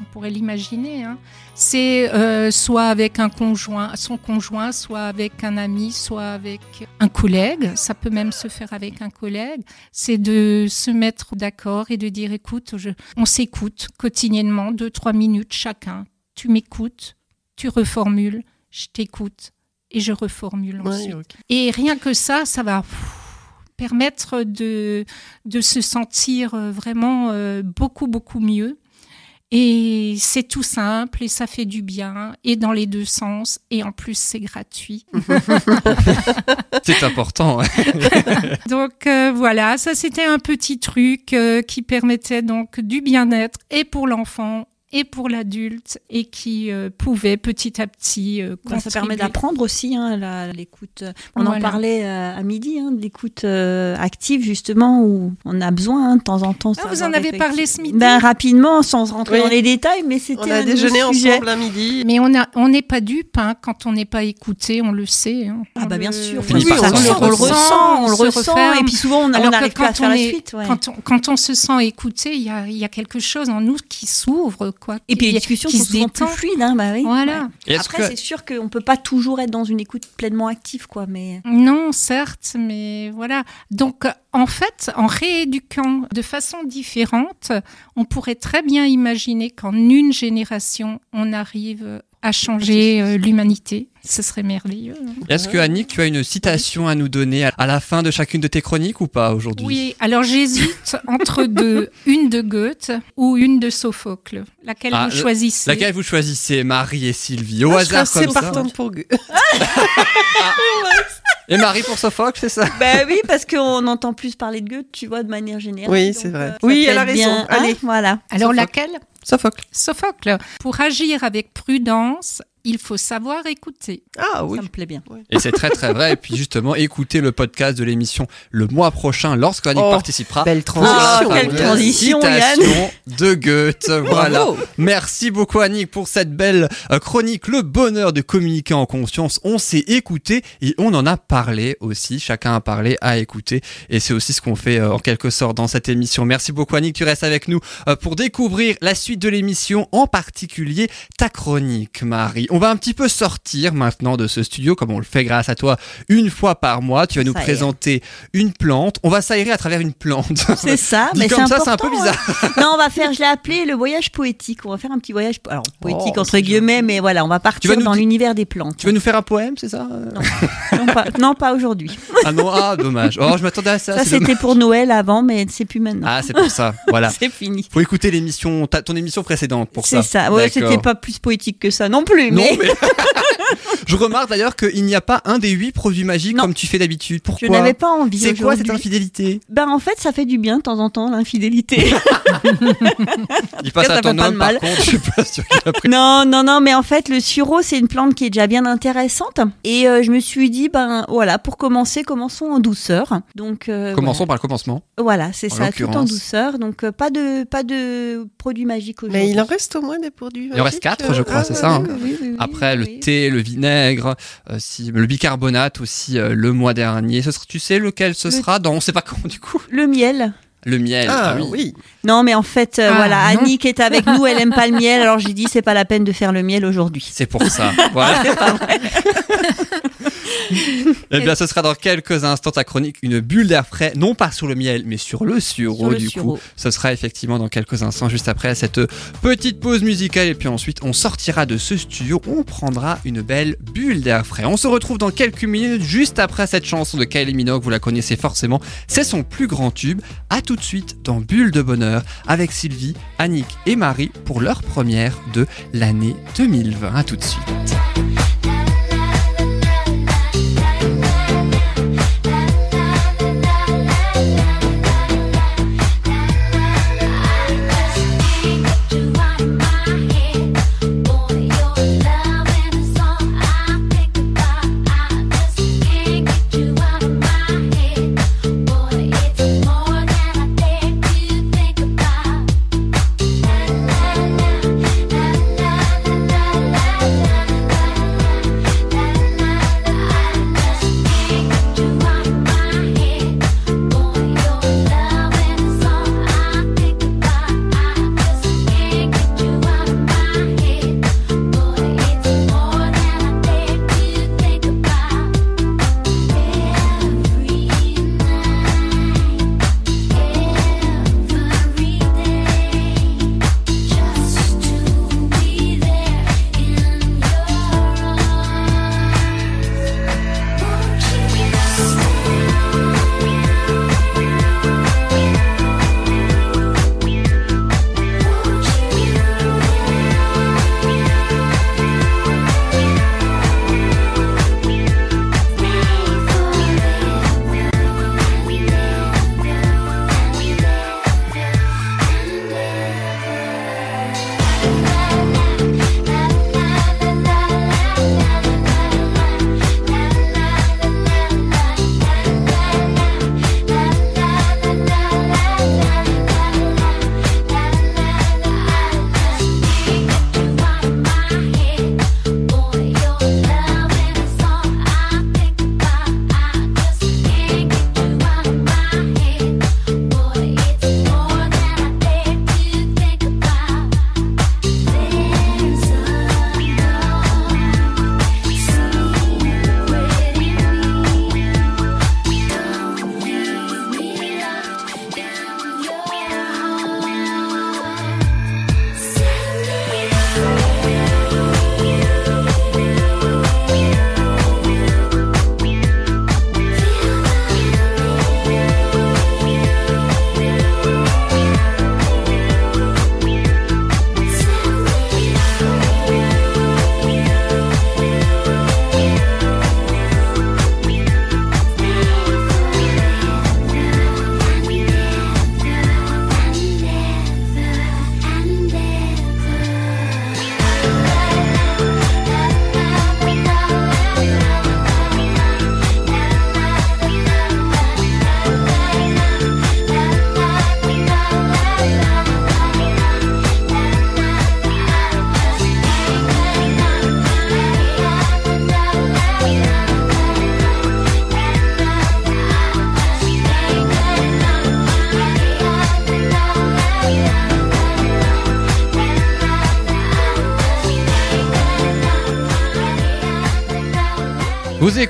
A: on pourrait l'imaginer, hein, c'est euh, soit avec un conjoint, son conjoint, soit avec un ami, soit avec un collègue. Ça peut même se faire avec un collègue. C'est de se mettre d'accord et de dire, écoute, je- on s'écoute quotidiennement, deux, trois minutes chacun. Tu m'écoutes, tu reformules, je t'écoute et je reformule
H: Ouais,
A: ensuite. Et rien que ça, ça va permettre de, de se sentir vraiment euh, beaucoup, beaucoup mieux. Et c'est tout simple et ça fait du bien et dans les deux sens et en plus c'est gratuit.
J: C'est important.
A: donc euh, voilà, ça c'était un petit truc euh, qui permettait donc du bien-être et pour l'enfant et pour l'adulte et qui euh, pouvait petit à petit euh,
D: Bah, ça permet d'apprendre aussi hein, la- l'écoute. On en parlait euh, à midi, hein, de l'écoute euh, active justement, où on a besoin hein, de temps en temps.
A: Ah, vous en avez parlé ce midi
D: Ben, rapidement, sans rentrer
H: Oui.
D: dans les détails, mais c'était
H: On a déjeuné ensemble à midi.
A: Mais on a, on n'est pas dupe hein, quand on n'est pas écouté, on le sait. hein.
D: Ah
A: On
D: bah bien sûr, Oui, on, le- on ressent, on le
A: se
D: ressent,
A: referme.
D: et puis souvent on n'arrive plus à
A: quand
D: faire
A: on
D: la
A: est-
D: suite. ouais.
A: Quand, on, quand on se sent écouté, il y a, il y a quelque chose en nous qui s'ouvre, quoi.
D: Et puis les discussions
A: qui
D: sont souvent plus fluides, hein, bah oui.
A: Voilà.
D: Ouais. Après,
J: que-
D: c'est sûr qu'on peut pas toujours être dans une écoute pleinement active, quoi, mais
A: Non, certes, mais voilà. Donc, euh, en fait, en rééduquant de façon différente, on pourrait très bien imaginer qu'en une génération, on arrive à changer euh, l'humanité. Ce serait merveilleux. hein.
J: Est-ce que Annick, tu as une citation à nous donner à- la fin de chacune de tes chroniques ou pas aujourd'hui?
A: Oui, alors j'hésite entre deux, une de Goethe ou une de Sophocle. Laquelle
J: Ah,
A: vous choisissez?
J: Laquelle vous choisissez, Marie et Sylvie Au
H: Moi, je
J: hasard
H: assez
J: comme ça.
H: partante pour Gu-
J: Et Marie pour Sophocle, c'est ça
D: bah oui, parce qu'on entend plus parler de Goethe, tu vois, de manière générale.
H: Oui, c'est vrai.
D: euh,
H: Oui, elle a raison.
D: bien, hein,
H: Allez.
D: voilà.
A: Alors
H: Sophocle.
A: laquelle?
H: Sophocle.
A: Sophocle. Pour agir avec prudence, il faut savoir écouter.
H: Ah oui.
D: Ça me plaît bien.
J: Et c'est très très vrai. Et puis justement, écoutez le podcast de l'émission le mois prochain lorsque Annick
H: Oh,
J: participera.
H: Belle transition.
D: quelle transition, Yann.
J: de Goethe. Voilà.
H: Bravo.
J: Merci beaucoup Annick pour cette belle euh, chronique. Le bonheur de communiquer en conscience. On s'est écouté et on en a parlé aussi. Chacun a parlé, a écouté. Et c'est aussi ce qu'on fait euh, en quelque sorte dans cette émission. Merci beaucoup Annick. Tu restes avec nous euh, pour découvrir la suite de l'émission, en particulier ta chronique Marie. On va un petit peu sortir maintenant de ce studio comme on le fait grâce à toi une fois par mois. Tu vas nous présenter une plante. On va s'aérer à travers une plante.
D: C'est ça, mais
J: comme
D: c'est
J: ça, c'est un peu bizarre.
D: hein. Non, on va faire, je l'ai appelé le voyage poétique. On va faire un petit voyage, alors poétique
J: Oh,
D: entre guillemets, mais voilà, on va partir dans l'univers des plantes.
J: Tu vas nous faire un poème, c'est ça
D: Non, pas, non, pas aujourd'hui.
J: Ah non, ah dommage. Oh, je m'attendais à ça.
D: Ça, c'était pour Noël avant, mais c'est plus maintenant.
J: Ah, c'est pour ça. Voilà.
D: c'est fini.
J: Faut écouter l'émission, ton émission précédente pour
D: C'est
J: ça.
D: ça. Ouais, c'était pas plus poétique que ça non plus,
J: Non,
D: mais,
J: mais. Je remarque d'ailleurs qu'il n'y a pas un des huit produits magiques
D: Non.
J: comme tu fais d'habitude.
D: je
J: Pourquoi
D: n'avais pas envie.
J: C'est quoi cette infidélité
D: Ben en fait, ça fait du bien de temps en temps l'infidélité.
J: Il passe
D: Ça
J: à ton
D: pas de
J: homme, par
D: mal.
J: contre, je suis pas sûr qu'il a pris.
D: non, non, non, mais en fait, le sureau, c'est une plante qui est déjà bien intéressante. Et euh, je me suis dit, ben voilà, pour commencer, commençons en douceur. Donc euh,
J: Commençons par le commencement.
D: Voilà, c'est ça, tout en douceur. Donc euh, pas de pas de produits magiques aujourd'hui.
H: Mais il en reste au moins des produits.
J: Il en reste
H: magiques,
J: quatre, je crois,
H: ah,
J: c'est ça, hein.
H: ouais, ouais.
D: Oui, oui, oui,
J: Après, le thé, le vinaigre, euh, si, le bicarbonate aussi euh, le mois dernier. Ce sera- tu sais lequel ce
D: Le-
J: sera dans, on sait pas quand du coup.
D: Le miel.
J: Le miel.
H: Ah,
J: ah
H: oui.
D: Non, mais en fait, euh,
A: Ah,
D: voilà,
A: non.
D: Annick est avec nous, elle aime pas le miel, alors j'ai dit c'est pas la peine de faire le miel aujourd'hui.
J: C'est pour ça. Voilà. Eh bien, ce sera dans quelques instants ta chronique, une bulle d'air frais, non pas sur le miel, mais sur le sureau.
D: Sur le
J: du
D: sureau.
J: coup, ce sera effectivement dans quelques instants, juste après cette petite pause musicale. Et puis ensuite, on sortira de ce studio, on prendra une belle bulle d'air frais. On se retrouve dans quelques minutes, juste après cette chanson de Kylie Minogue. Vous la connaissez forcément. C'est son plus grand tube. À tout de suite dans Bulle de bonheur avec Sylvie, Annick et Marie pour leur première de l'année 2020. À tout de suite.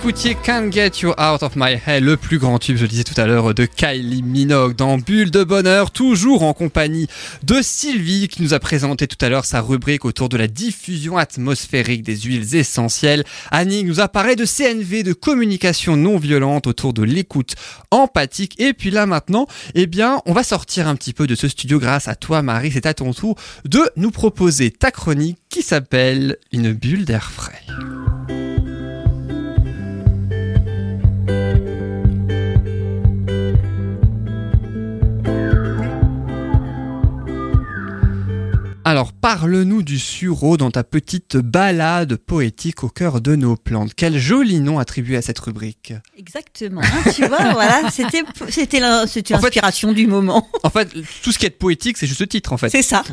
J: Écoutiez Can't Get You Out of My Head, le plus grand tube, je le disais tout à l'heure, de Kylie Minogue dans Bulle de Bonheur, toujours en compagnie de Sylvie qui nous a présenté tout à l'heure sa rubrique autour de la diffusion atmosphérique des huiles essentielles. Annie nous a parlé de CNV, de communication non violente autour de l'écoute empathique. Et puis là maintenant, eh bien, on va sortir un petit peu de ce studio grâce à toi Marie. C'est à ton tour de nous proposer ta chronique qui s'appelle Une bulle d'air frais. Alors, parle-nous du sureau dans ta petite balade poétique au cœur de nos plantes. Quel joli nom attribué à cette rubrique.
D: Exactement. hein, tu vois, voilà, c'était c'était l'inspiration du moment.
J: En fait, tout ce qui est poétique, c'est juste le titre, en fait.
D: C'est ça.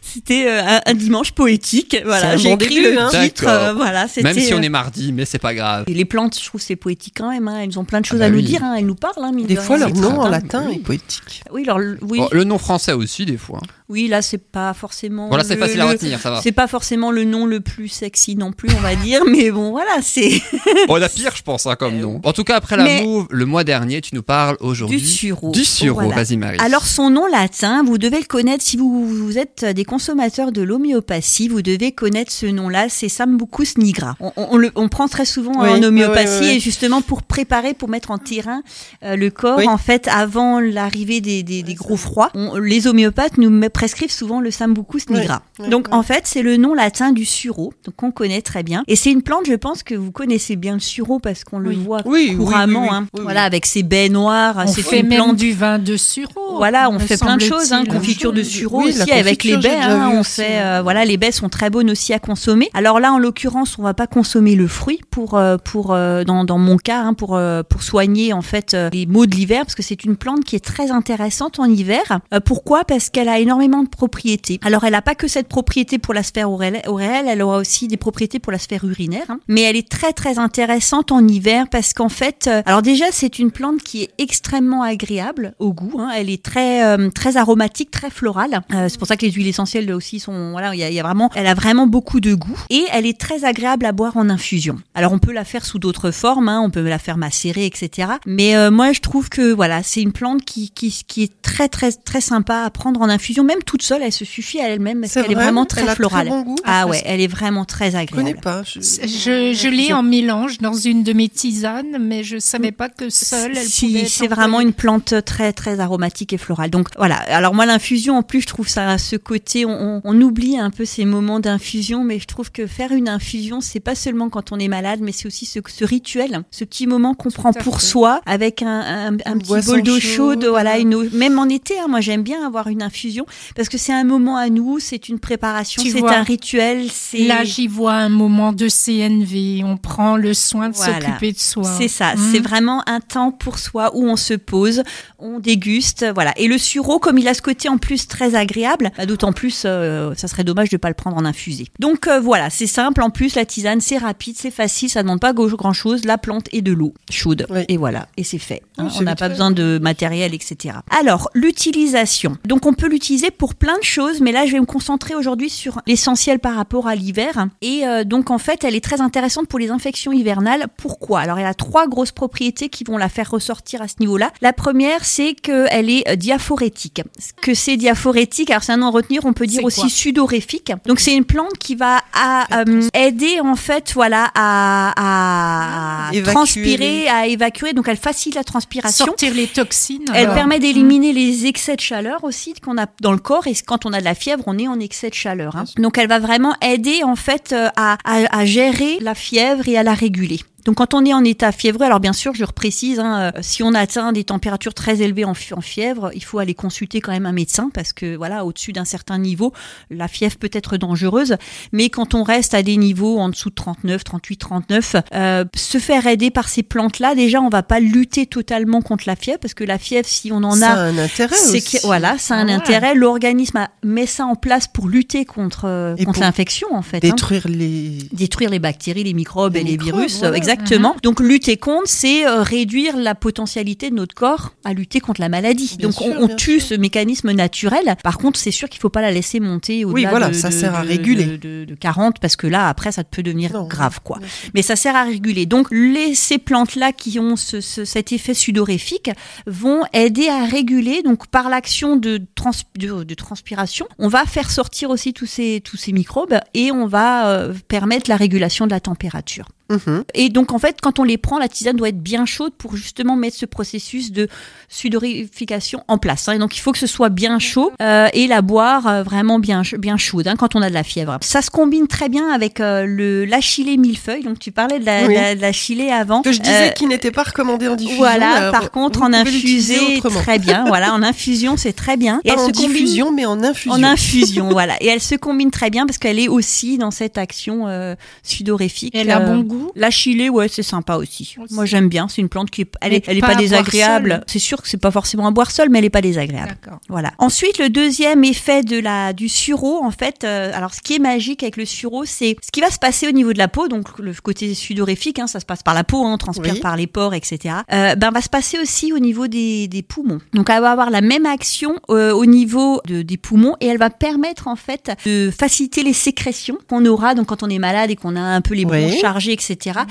D: C'était euh, un, un dimanche poétique. Voilà, j'ai
H: bon
D: écrit
H: début,
D: le
H: hein.
D: titre. Euh, voilà.
J: Même si on
D: euh,
J: est mardi, mais c'est pas grave.
D: et les plantes, je trouve c'est poétique quand même. hein, Elles ont plein de choses
J: Ah bah
D: à nous dire. hein, Elles nous parlent. hein,
H: Des
D: de
H: fois, leur nom en latin
D: Oui.
H: est poétique.
D: Oui, leur, oui,
J: Bon, le nom français aussi, des fois.
D: Oui, là c'est pas forcément.
J: Voilà, c'est
D: le-
J: facile à retenir, ça va.
D: C'est pas forcément le nom le plus sexy non plus, on va dire, mais bon, voilà, c'est
J: Oh, la pire, je pense, hein, comme
D: Euh,
J: nom. En tout cas, après
D: mais-
J: l'amour, le mois dernier, tu nous parles aujourd'hui
D: du sureau.
J: Du sureau,
D: Voilà.
J: vas-y Marie.
D: Alors son nom latin, vous devez le connaître si vous, vous êtes des consommateurs de l'homéopathie, vous devez connaître ce nom-là, c'est Sambucus nigra. On, on- on le, on prend très souvent
H: Oui,
D: en homéopathie
H: oui, oui.
D: et justement pour préparer, pour mettre en terrain euh, le corps,
H: Oui.
D: en fait, avant l'arrivée des, des- des gros froids, on- les homéopathes nous me- prescrivent souvent le Sambucus nigra.
H: oui,
D: donc
H: oui.
D: en fait, c'est le nom latin du sureau, donc on connaît très bien. Et c'est une plante, je pense que vous connaissez bien le sureau parce qu'on le voit
H: Oui, oui,
D: couramment,
H: oui, oui,
D: hein.
H: oui, oui.
D: voilà, avec ses baies noires.
A: On
D: c'est
A: fait
D: une
A: même
D: plante
A: du vin de sureau.
D: Voilà, on fait plein de choses, hein, confiture de sureau
H: Oui,
D: aussi avec les baies. hein, on
H: aussi,
D: fait, euh, voilà, les baies sont très bonnes aussi à consommer. Alors là, en l'occurrence, on va pas consommer le fruit pour euh, pour euh, dans, dans mon cas hein, pour euh, pour soigner en fait les maux de l'hiver parce que c'est une plante qui est très intéressante en hiver. Euh, pourquoi? Parce qu'elle a énormément de propriétés. Alors elle a pas que cette propriété pour la sphère auréale, auréale, elle aura aussi des propriétés pour la sphère urinaire. hein. Mais elle est très très intéressante en hiver parce qu'en fait, euh, alors déjà c'est une plante qui est extrêmement agréable au goût. hein. Elle est très euh, très aromatique, très florale. Euh, c'est pour ça que les huiles essentielles aussi sont voilà, il y a, il y a vraiment, elle a vraiment beaucoup de goût et elle est très agréable à boire en infusion. Alors on peut la faire sous d'autres formes, hein, on peut la faire macérer, etc. Mais euh, moi je trouve que voilà, c'est une plante qui, qui qui est très très très sympa à prendre en infusion, même toute seule, elle se suffit à elle-même parce
H: C'est
D: qu'elle est
H: vrai
D: vraiment
H: Elle
D: très
H: a
D: florale.
H: Très bon goût.
D: Ah ouais, elle est vraiment très
H: Je connais
D: agréable.
H: pas. je-
A: Je, je l'ai en mélange dans une de mes tisanes, mais je savais pas que seule elle
D: Si,
A: pouvait être
D: c'est vraiment une plante très très aromatique et florale. Donc voilà. Alors moi l'infusion en plus je trouve ça à ce côté on, oublie un peu ces moments d'infusion, mais je trouve que faire une infusion c'est pas seulement quand on est malade, mais c'est aussi ce, ce rituel, ce petit moment qu'on prend pour
A: fait.
D: soi avec un, un, un
H: Une
D: petit bol d'eau
H: chaude.
D: chaude, voilà une eau. Même en été, hein, moi j'aime bien avoir une infusion parce que c'est un moment à nous, c'est une préparation, c'est un rituel,
A: Là, j'y vois un moment de CNV. On prend le soin de
D: Voilà.
A: s'occuper de soi.
D: C'est ça, c'est vraiment un temps pour soi où on se pose, on déguste, voilà. Et le sureau, comme il a ce côté en plus très agréable, bah, d'autant plus, euh, ça serait dommage de pas le prendre en infusé. Donc euh, voilà, c'est simple. En plus, la tisane, c'est rapide, c'est facile, ça demande pas grand chose. La plante et de l'eau chaude,
H: Oui.
D: et voilà, et c'est fait. hein.
H: Oui, c'est
D: on n'a pas
H: fait.
D: besoin de matériel, etc. Alors l'utilisation. Donc on peut l'utiliser pour plein de choses, mais là je vais me concentrer aujourd'hui sur l'essentiel par rapport à l'hiver. Et euh, donc en fait, elle est très intéressante pour les infections hivernales. Pourquoi? Alors elle a trois grosses propriétés qui vont la faire ressortir à ce niveau-là. La première, c'est qu'elle est diaphorétique. Ce Que c'est diaphorétique, alors c'est un nom à retenir, on peut dire aussi sudoréfique. Donc c'est une plante qui va à, euh, aider en fait, voilà, à, à
H: Évacuer
D: transpirer,
H: les-
D: à évacuer. Donc elle facilite la transpiration.
A: Sortir les toxines.
D: Elle
A: alors.
D: permet d'éliminer les excès de chaleur aussi qu'on a dans le corps et quand on a de la fièvre, on est en excès de chaleur. hein. Donc elle va vraiment aider en fait euh, à, à- à gérer la fièvre et à la réguler. Donc quand on est en état fiévreux, alors bien sûr, je reprécise, hein, euh, si on atteint des températures très élevées en, fi- en fièvre, il faut aller consulter quand même un médecin parce que voilà, au-dessus d'un certain niveau, la fièvre peut être dangereuse. Mais quand on reste à des niveaux en dessous de 39, 38, 39, euh, se faire aider par ces plantes-là, déjà, on va pas lutter totalement contre la fièvre parce que la fièvre, si on en
H: ça
D: a,
H: a un intérêt
D: c'est
H: aussi.
D: que voilà, ça a un
A: Ah ouais.
D: intérêt. L'organisme met ça en place pour lutter contre contre l'infection en fait. hein.
H: Détruire les.
D: Détruire les bactéries, les microbes
H: Les
D: et les
H: microbes,
D: virus,
H: voilà,
D: exactement. Donc lutter contre, c'est euh, réduire la potentialité de notre corps à lutter contre la maladie.
H: Bien
D: Donc
H: sûr,
D: on, tue
H: sûr.
D: ce mécanisme naturel. Par contre, c'est sûr qu'il faut pas la laisser monter au-delà
H: voilà,
D: de,
H: ça
D: de-
H: sert à réguler.
D: de, de- de 40 parce que là après ça peut devenir
H: Non,
D: grave quoi. Mais ça sert à réguler. Donc les, ces plantes-là qui ont ce- ce- cet effet sudorifique vont aider à réguler. Donc par l'action de, trans- de, de transpiration, on va faire sortir aussi tous ces, tous ces microbes et on va euh, permettre la régulation de la température.
H: Mhm.
D: Et donc en fait, quand on les prend, la tisane doit être bien chaude pour justement mettre ce processus de sudorification en place. hein. Et donc il faut que ce soit bien chaud euh, et la boire euh, vraiment bien bien chaude hein, quand on a de la fièvre. Ça se combine très bien avec euh, le l'achillée millefeuille. Donc tu parlais de la,
H: Oui.
D: la- de l'achillée avant.
H: Que je disais
D: Euh,
H: qu'il n'était pas recommandé en diffusion.
D: voilà, par contre, en infusé, très bien. Voilà, en infusion, c'est très bien.
H: Pas en
D: se combine-
H: diffusion, mais en infusion.
D: en infusion, voilà. Et elle se combine très bien parce qu'elle est aussi dans cette action euh, sudorifique.
A: Elle a bon goût.
D: La chilée, ouais, c'est sympa aussi.
A: Aussi.
D: Moi, j'aime bien. C'est une plante qui est, elle est, elle est
A: pas
D: désagréable. C'est sûr que c'est pas forcément à boire seul, mais elle est pas désagréable. Voilà. Ensuite, le deuxième effet de la du sureau, en fait, euh, alors ce qui est magique avec le sureau, c'est ce qui va se passer au niveau de la peau. Donc le côté sudorifique, hein, ça se passe par la peau, hein, on transpire
H: Oui.
D: par les pores, etc. Euh, ben va se passer aussi au niveau des, des poumons. Donc elle va avoir la même action euh, au niveau de- des poumons et elle va permettre en fait de faciliter les sécrétions qu'on aura. Donc quand on est malade et qu'on a un peu les bronches
H: Oui.
D: chargés, etc.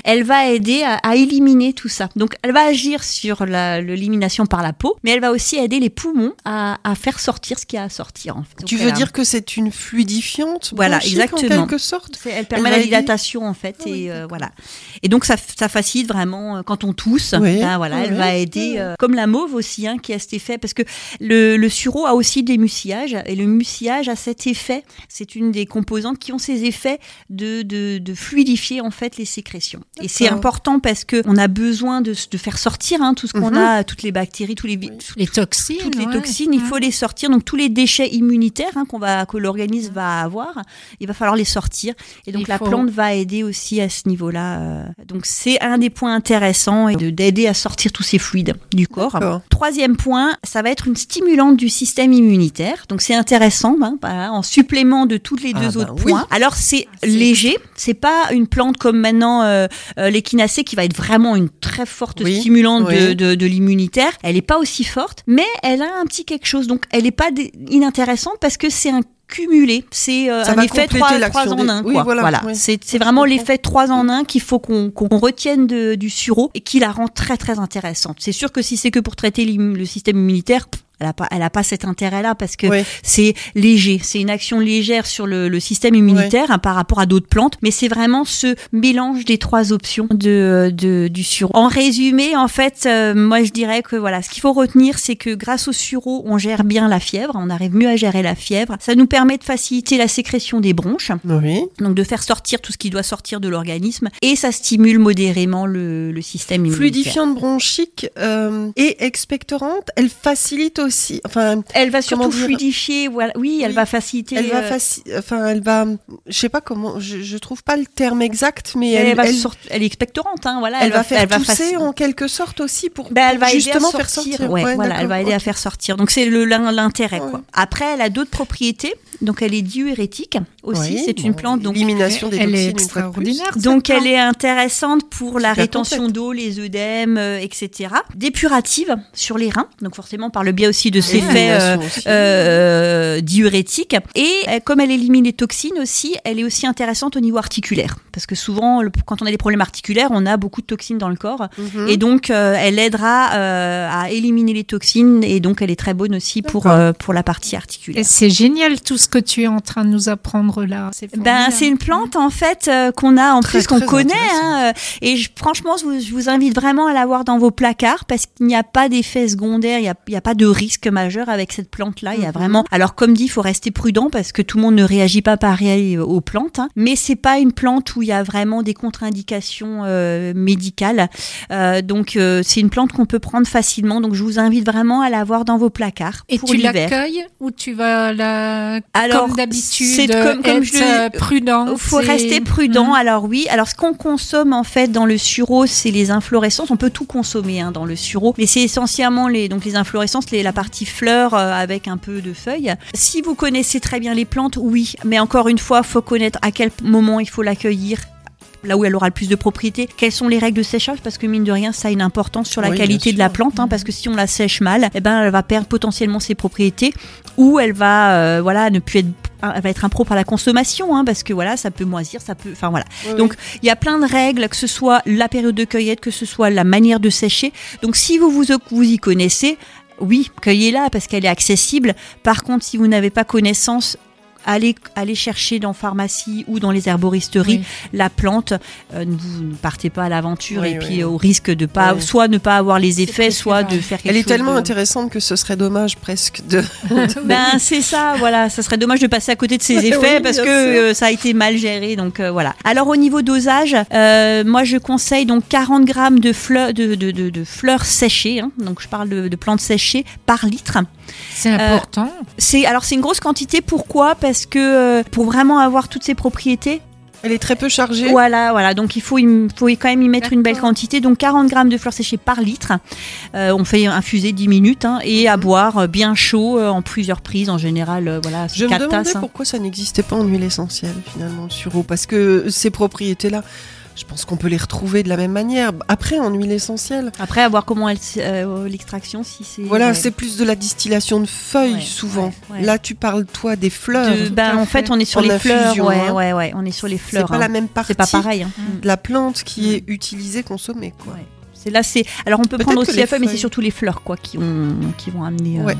D: Elle va aider à, à éliminer tout ça. Donc elle va agir sur l'élimination par la peau, mais elle va aussi aider les poumons à, à faire sortir ce qu'il y a à sortir. En fait.
H: Tu veux
D: a-
H: dire que c'est une fluidifiante
D: Voilà, exactement.
H: En quelque sorte
D: Elle permet
H: Elle
D: la dilatation en fait
H: Ah oui,
D: et euh, voilà. Et donc ça, ça facilite vraiment euh, quand on tousse.
H: Oui,
D: ben voilà, elle va aider euh, comme la mauve aussi hein, qui a cet effet parce que le, le sureau a aussi des mucillages et le mucillage a cet effet. C'est une des composantes qui ont ces effets de, de, de fluidifier en fait les sécrétions. Et c'est important parce que on a besoin de, de faire sortir hein, tout ce qu'on
H: Mhm.
D: a, toutes les bactéries, tous les vi-
A: Les toxines.
D: toutes les
A: ouais.
D: toxines, il faut les sortir. Donc tous les déchets immunitaires hein, qu'on va que l'organisme va avoir, il va falloir les sortir. Et donc
A: Il
D: la
A: faut-
D: plante va aider aussi à ce niveau-là. euh. Donc c'est un des points intéressants et d'aider à sortir tous ces fluides du corps. Troisième point, ça va être une stimulante du système immunitaire. Donc c'est intéressant, hein, en supplément de tous les
H: Ah
D: deux
H: bah
D: autres
H: oui.
D: points. Alors c'est léger, c'est pas une plante comme maintenant euh, euh, l'échinacée qui va être vraiment une très forte
H: Oui,
D: stimulante de,
H: oui.
D: de, de l'immunitaire. Elle est pas aussi forte, mais elle a un petit quelque chose. Donc elle est pas inintéressante parce que c'est un cumulé, c'est euh, un effet
H: compléter
D: 3,
H: l'action
D: en
H: des-
D: 1
H: Oui,
D: quoi.
H: voilà,
D: Voilà,
H: oui.
D: c'est vraiment l'effet 3 en 1 qu'il faut qu'on qu'on retienne de- du sureau et qui la rend très très intéressante. C'est sûr que si c'est que pour traiter le système immunitaire, pff, elle a pas, elle a pas cet intérêt-là parce que
H: Oui.
D: c'est léger, c'est une action légère sur le, le système immunitaire hein, par rapport à d'autres plantes, mais c'est vraiment ce mélange des trois options de, de du sureau. En résumé, en fait, euh, moi je dirais que voilà, ce qu'il faut retenir, c'est que grâce au sureau, on gère bien la fièvre, on arrive mieux à gérer la fièvre. Ça nous permet de faciliter la sécrétion des bronches,
H: Oui.
D: donc de faire sortir tout ce qui doit sortir de l'organisme, et ça stimule modérément le, le système immunitaire.
H: Fluidifiante bronchique euh, et expectorante, elle facilite aussi. Enfin,
D: Elle va surtout fluidifier, voilà. Oui, elle
H: Oui,
D: va faciliter.
H: elle va
D: euh,
H: faci- enfin, elle va. Je sais pas comment. Je, je trouve pas le terme exact, mais
D: elle,
H: elle,
D: va
H: elle,
D: sort- elle est expectorante, hein, voilà.
H: elle va faire
D: elle
H: tousser
D: faci-
H: en quelque sorte aussi pour,
D: Ben, elle va aider
H: justement
D: à
H: faire
D: sortir.
H: sortir.
D: Ouais,
H: Ouais,
D: voilà, elle va aider à faire sortir. Donc c'est l'intérêt
H: Ouais.
D: Après, elle a d'autres propriétés. Donc elle est diurétique aussi. C'est une plante donc
H: élimination des
A: Elle
H: toxines
A: est
H: de plus.
A: extraordinaire.
D: donc elle est intéressante pour la rétention d'eau, les œdèmes, euh, etc. Dépurative sur les reins. Donc forcément par le biais aussi de ses effets euh, euh, diurétique. Et euh, comme elle élimine les toxines aussi, elle est aussi intéressante au niveau articulaire. Parce que souvent, le- quand on a des problèmes articulaires, on a beaucoup de toxines dans le corps.
H: Mhm.
D: Et donc, euh, elle aidera euh, à éliminer les toxines. Et donc, elle est très bonne aussi pour, euh, pour la partie articulaire.
A: c'est génial tout ce que tu es en train de nous apprendre là. C'est
D: Ben, une plante en fait euh, qu'on a en
H: Très,
D: plus qu'on connaît hein, et je- franchement je vous, je vous invite vraiment à l'avoir dans vos placards parce qu'il n'y a pas d'effet secondaire, il n'y a, il y a pas de risque majeur avec cette plante là. Il y a
H: Mhm.
D: vraiment alors comme dit, il faut rester prudent parce que tout le monde ne réagit pas pareil aux plantes, hein. mais c'est pas une plante où il y a vraiment des contre-indications euh, médicales. Euh, donc euh, c'est une plante qu'on peut prendre facilement. Donc je vous invite vraiment à l'avoir dans vos placards
A: Et
D: pour
A: tu l'accueilles ou tu vas la
D: Alors,
A: comme d'habitude
D: c'est comme- comme
A: être
D: je
A: prudent.
D: Il faut rester prudent.
A: Mm.
D: Alors oui, alors ce qu'on consomme en fait dans le sureau, c'est les inflorescences. On peut tout consommer hein, dans le sureau, mais c'est essentiellement les donc les inflorescences, les, la partie fleurs euh, avec un peu de feuilles. Si vous connaissez très bien les plantes, oui, mais encore une fois, faut connaître à quel moment il faut l'accueillir là où elle aura le plus de propriété. Quelles sont les règles de séchage? Parce que mine de rien, ça a une importance sur la
H: Oui,
D: qualité de la plante, hein, parce que si on la sèche mal, eh ben, elle va perdre potentiellement ses propriétés, ou elle va, euh, voilà, ne plus être, elle va être impropre à la consommation, hein, parce que voilà, ça peut moisir, ça peut, enfin voilà.
H: Oui,
D: Donc il y a plein de règles, que ce soit la période de cueillette, que ce soit la manière de sécher. Donc si vous vous, vous y connaissez, oui, cueillez-la parce qu'elle est accessible. Par contre, si vous n'avez pas connaissance, allez, allez chercher dans pharmacie ou dans les herboristeries la plante. Euh, ne vous ne partez pas à l'aventure
H: Oui,
D: et
H: oui,
D: puis au risque de pas,
H: Oui.
D: soit ne pas avoir les effets, soit de faire quelque
H: Elle est
D: chose
H: tellement
D: de-
H: intéressante que ce serait dommage presque de.
D: ben c'est ça, voilà. Ça serait dommage de passer à côté de ces
H: Oui,
D: effets parce que euh, ça a été mal géré. Donc euh, voilà. Alors au niveau dosage, euh, moi je conseille donc 40 grammes de fleurs de, de, de, de fleurs séchées. hein. donc je parle de, de plantes séchées par litre.
A: C'est important.
D: C'est alors c'est une grosse quantité. Pourquoi? Parce que euh, pour vraiment avoir toutes ces propriétés.
H: Elle est très peu chargée.
D: Voilà, voilà. Donc il faut, y- faut y quand même y mettre une belle quantité. Donc 40 grammes de fleurs séchées par litre. Euh, on fait infuser 10 minutes hein, et à boire euh, bien chaud euh, en plusieurs prises en général. euh, voilà,
H: Je me
D: 4
H: demandais
D: tasses. hein.
H: pourquoi ça n'existait pas en huile essentielle finalement le sureau parce que ces propriétés-là, je pense qu'on peut les retrouver de la même manière. Après en huile essentielle.
D: Après, à voir comment elle, euh, l'extraction, si c'est.
H: Voilà,
D: ouais.
H: c'est plus de la distillation de feuilles
D: Ouais,
H: souvent.
D: ouais.
H: Là, tu parles toi des fleurs.
D: De- ben, en fait, on est sur
H: En
D: les fleurs.
H: infusion, hein.
D: ouais, ouais. On est sur les fleurs.
H: C'est pas
D: hein.
H: la même partie.
D: C'est pas pareil. hein.
H: de la plante qui est utilisée, consommée quoi.
D: C'est là, c'est. Alors, on peut prendre aussi
H: les
D: la feuille, mais c'est surtout les fleurs, quoi, qui ont, qui vont amener. euh.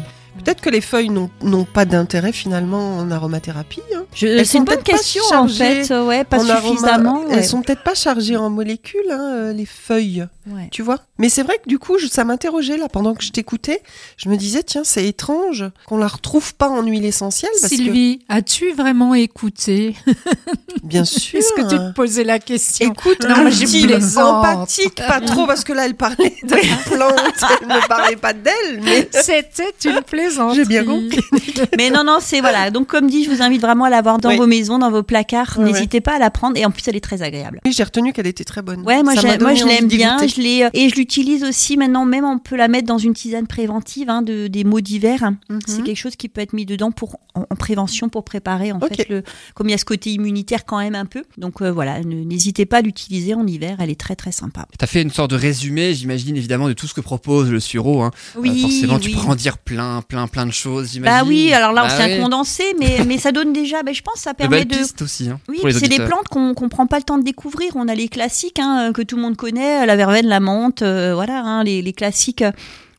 H: Peut-être que les feuilles n'ont pas d'intérêt finalement en aromathérapie. hein.
D: C'est une bonne question, en fait, ouais, pas
H: en aroma-
D: suffisamment, ouais.
H: Elles sont peut-être pas chargées en molécules, hein, euh, les feuilles.
D: Ouais.
H: Tu vois Mais c'est vrai que du coup, je- ça m'interrogeait là pendant que je t'écoutais. Je me disais, tiens, c'est étrange qu'on la retrouve pas en huile essentielle. Parce
A: Sylvie, as-tu vraiment écouté?
H: Bien sûr.
A: Est-ce que tu te posais la question?
H: Écoute,
A: non, plaisante.
H: empathique, pas trop, parce que là, elle parlait de la plante, elle ne parlait pas d'elle, mais
A: C'était une
H: j'ai bien compris.
D: Mais non, non, c'est voilà. Donc, comme dit, je vous invite vraiment à l'avoir dans
H: Oui.
D: vos maisons, dans vos placards. N'hésitez pas à la prendre. Et en plus, elle est très agréable.
H: Oui, j'ai retenu qu'elle était très bonne.
D: Ouais, moi, je l'aime bien.
H: goûter.
D: Je l'ai euh, et je l'utilise aussi maintenant. Même on peut la mettre dans une tisane préventive hein, de des maux d'hiver.
H: Mhm.
D: C'est quelque chose qui peut être mis dedans pour en, en prévention pour préparer en fait le. Comme il y a ce côté immunitaire quand même un peu. Donc euh, voilà, ne- n'hésitez pas à l'utiliser en hiver. Elle est très très sympa.
J: T'as fait une sorte de résumé, j'imagine évidemment, de tout ce que propose le sureau. Hein.
D: Oui,
J: Euh, forcément, tu
D: oui.
J: pourras en dire plein, plein, plein de choses, j'imagine.
D: Bah oui, alors là,
J: Bah
D: c'est un
J: ouais.
D: condensé, mais, mais ça donne déjà, bah, je pense, que ça permet de.
J: aussi hein,
D: Oui, c'est des plantes qu'on qu'on prend pas le temps de découvrir. On a les classiques hein, que tout le monde connaît, la verveine, la menthe, euh, voilà, hein, les, les classiques.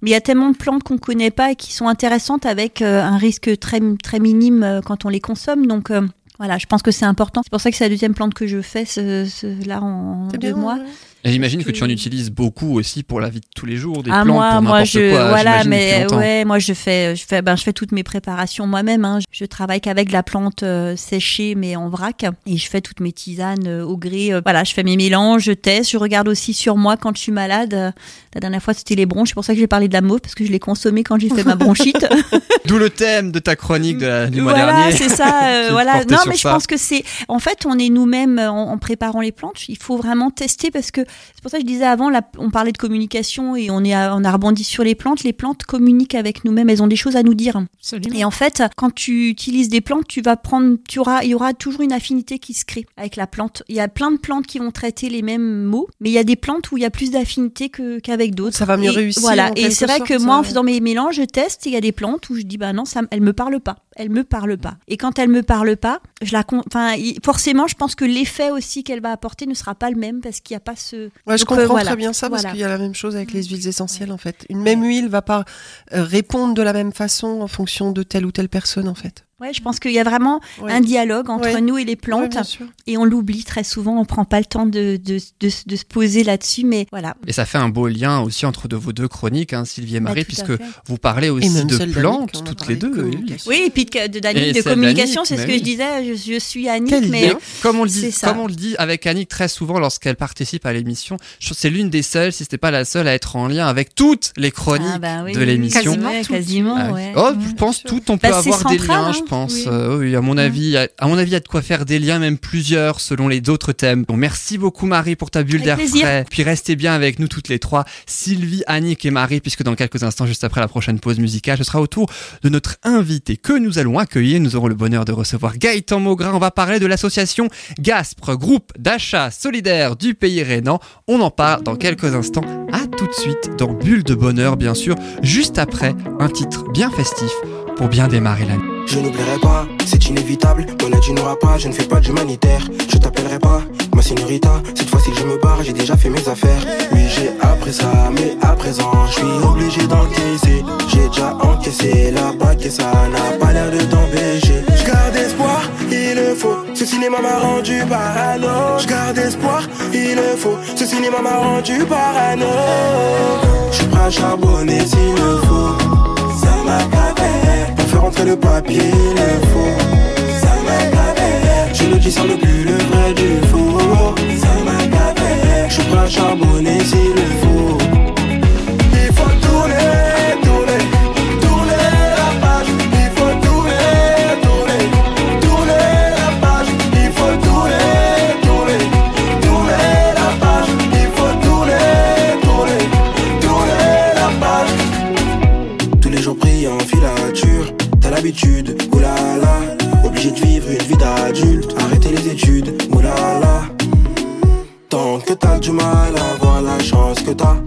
D: Mais il y a tellement de plantes qu'on connaît pas et qui sont intéressantes avec euh, un risque très très minime euh, quand on les consomme. Donc euh, voilà, je pense que c'est important. C'est pour ça que c'est la deuxième plante que je fais ce, ce- là en deux
H: bien,
D: mois.
H: ouais.
J: J'imagine que tu en utilises beaucoup aussi pour la vie de tous les jours, des
D: ah
J: plantes
D: moi,
J: pour
D: moi je
J: quoi.
D: voilà, mais ouais, moi je fais, je fais, ben je fais toutes mes préparations moi-même. Hein. Je travaille qu'avec la plante euh, séchée mais en vrac et je fais toutes mes tisanes euh, au gré. euh, voilà, je fais mes mélanges, je teste, je regarde aussi sur moi quand je suis malade. La dernière fois c'était les bronches, c'est pour ça que j'ai parlé de la mauve parce que je l'ai consommée quand j'ai fait ma bronchite.
J: D'où le thème de ta chronique de la- du mois
D: voilà,
J: dernier.
D: c'est ça. voilà. Non, mais je pense que c'est. En fait, on est nous-mêmes en, en préparant les plantes. Il faut vraiment tester parce que c'est pour ça que je disais avant, là, on parlait de communication et on est, à- on a rebondi sur les plantes. Les plantes communiquent avec nous-mêmes. Elles ont des choses à nous dire.
A: Absolument.
D: Et en fait, quand tu utilises des plantes, tu vas prendre, tu auras, il y aura toujours une affinité qui se crée avec la plante. Il y a plein de plantes qui vont traiter les mêmes mots, mais il y a des plantes où il y a plus d'affinité que, qu'avec d'autres.
H: Ça va mieux
D: Et
H: réussir,
D: Voilà.
H: en
D: Et c'est vrai que moi, en
H: euh.
D: faisant mes mélanges, je teste. et Il y a des plantes où je dis bah non, ça, elle me parle pas. Elle me parle pas. Et quand elle me parle pas, je la, enfin, forcément, je pense que l'effet aussi qu'elle va apporter ne sera pas le même parce qu'il n'y a pas ce.
H: Ouais, je
D: Donc, euh,
H: comprends
D: voilà.
H: très bien ça parce
D: Voilà.
H: qu'il y a la même chose avec les huiles essentielles en fait. Une même huile va pas euh, répondre de la même façon en fonction de telle ou telle personne en fait.
D: Ouais, je pense qu'il y a vraiment
H: Ouais.
D: un dialogue entre
H: Ouais.
D: nous et les plantes. et on l'oublie très souvent, on prend pas le temps de, de, de, de se poser là-dessus, mais voilà.
J: Et ça fait un beau lien aussi entre de vos deux chroniques, hein, Sylvie et
D: Bah,
J: Marie, puisque vous parlez aussi de plantes, toutes les
H: de
J: deux.
D: Oui, et puis de, de, d'Annick, communication, c'est ce que
J: oui.
D: je disais, je, je suis Annick,
H: Quel
D: mais
H: lien.
J: Comme on le dit,
D: ça.
J: comme on le dit avec Annick très souvent lorsqu'elle participe à l'émission, c'est l'une des seules, si c'était pas la seule, à être en lien avec toutes les chroniques
D: Ah bah oui,
J: de l'émission.
D: Quasiment, quasiment,
J: Ah. Oh, je pense toutes on peut
D: Bah,
J: avoir des liens. Je pense.
A: Oui.
J: Euh, oui, à mon avis, à, à mon avis, il y a de quoi faire des liens, même plusieurs, selon les autres thèmes. Bon, merci beaucoup Marie pour ta bulle d'air frais. Puis restez bien avec nous toutes les trois, Sylvie, Annick et Marie, puisque dans quelques instants, juste après la prochaine pause musicale, ce sera au tour de notre invité que nous allons accueillir. Nous aurons le bonheur de recevoir Gaëtan Maugrin. On va parler de l'association Gaspre, groupe d'achat solidaire du pays rhénan. On en parle dans quelques instants. À tout de suite dans Bulle de bonheur, bien sûr, juste après un titre bien festif pour bien démarrer l'année.
L: Je n'oublierai pas, c'est inévitable. Mon aide n'aura pas, je ne fais pas d'humanitaire. Je t'appellerai pas, ma señorita. Cette fois-ci que je me barre, j'ai déjà fait mes affaires. Oui, j'ai appris ça, mais à présent, je suis obligé d'encaisser. J'ai déjà encaissé la bague et ça n'a pas l'air de t'empêcher. Je garde espoir, il le faut. Ce cinéma m'a rendu parano. Je garde espoir, il le faut. Ce cinéma m'a rendu parano. Je suis prêt à charbonner s'il le faut. Ça m'a gavé. Pour faire entrer le papier, le faut. Ça m'a. Je le discerne plus le vrai du faux. Ça m'a. Je suis prêt à charbonner s'il le faut. T'as l'habitude, oulala. Obligé de vivre une vie d'adulte, arrêter les études, oulala. Tant que t'as du mal à voir la chance que t'as.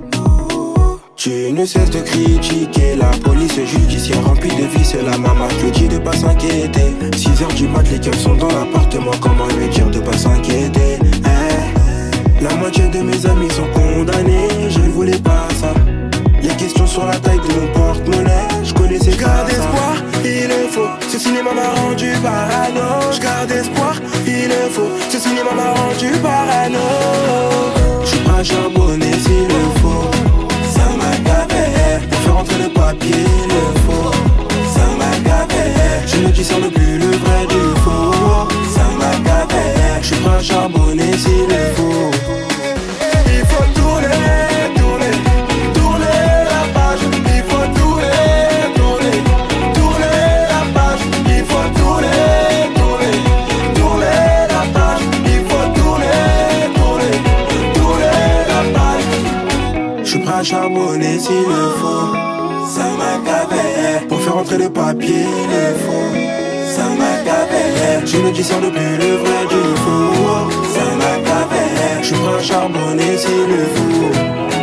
L: Tu ne cesses de critiquer la police judiciaire remplie de vices. La maman te dit de pas s'inquiéter. 6 heures du mat, les keufs sont dans l'appartement. Comment lui dire de pas s'inquiéter? Eh, La moitié de mes amis sont condamnés. Je ne voulais pas ça. Les questions sur la taille de mon porte-monnaie, je connaissais pas garde espoir, il le faut. Ce cinéma m'a rendu parano. Je garde espoir, il le faut. Ce cinéma m'a rendu parano. Je suis prêt à charbonner s'il le faut. Ça m'a gavé. Pour faire entrer le papier, il le faut. Ça m'a gavé. Je ne discerne plus le vrai du faux. Ça m'a gavé. Je suis prêt à charbonner s'il le faut. Charbonner s'il le faut. Ça m'a gavé. Pour faire entrer le papier, le faut. Ça m'a gavé. Je ne discerne plus le vrai du faux. Ça m'a gavé. Je suis prêt à charbonner s'il le faut.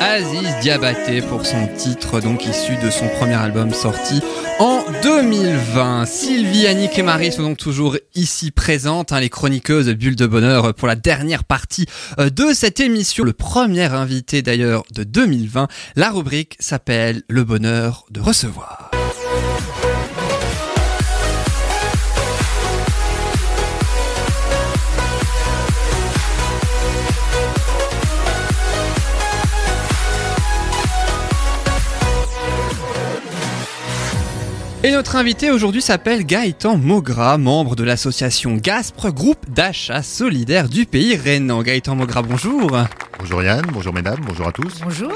J: Aziz Diabaté pour son titre, donc issu de son premier album sorti en 2020. Sylvie, Annick et Marie sont donc toujours ici présentes, hein, les chroniqueuses Bulle de Bonheur pour la dernière partie euh, de cette émission. Le premier invité d'ailleurs de 2020. La rubrique s'appelle Le bonheur de recevoir. Et notre invité aujourd'hui s'appelle Gaëtan Maugras, membre de l'association Gaspre, groupe d'achat solidaire du pays rhénan. Gaëtan Maugras, bonjour.
M: Bonjour Yann, bonjour mesdames, bonjour à tous.
A: Bonjour.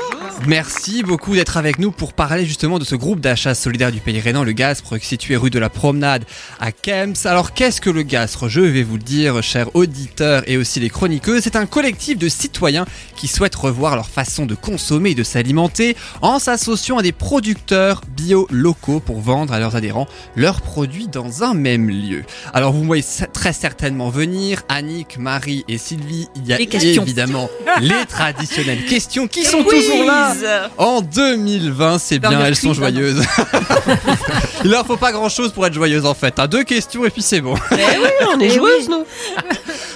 J: Merci beaucoup d'être avec nous pour parler justement de ce groupe d'achat solidaire du pays rhénan, le Gaspre, situé rue de la Promenade à Kems. Alors qu'est-ce que le Gaspre Je vais vous le dire, chers auditeurs et aussi les chroniqueux, c'est un collectif de citoyens qui souhaitent revoir leur façon de consommer et de s'alimenter en s'associant à des producteurs bio locaux pour vendre à leurs adhérents leurs produits dans un même lieu. Alors vous me voyez très certainement venir, Annick, Marie et Sylvie, il y a évidemment les traditionnelles questions qui sont
D: Quiz.
J: toujours là en 2020. C'est bien, elles sont joyeuses. Il leur faut pas grand chose pour être joyeuse en fait. hein. Deux questions et puis c'est bon.
H: Eh oui, on est joueuses, nous.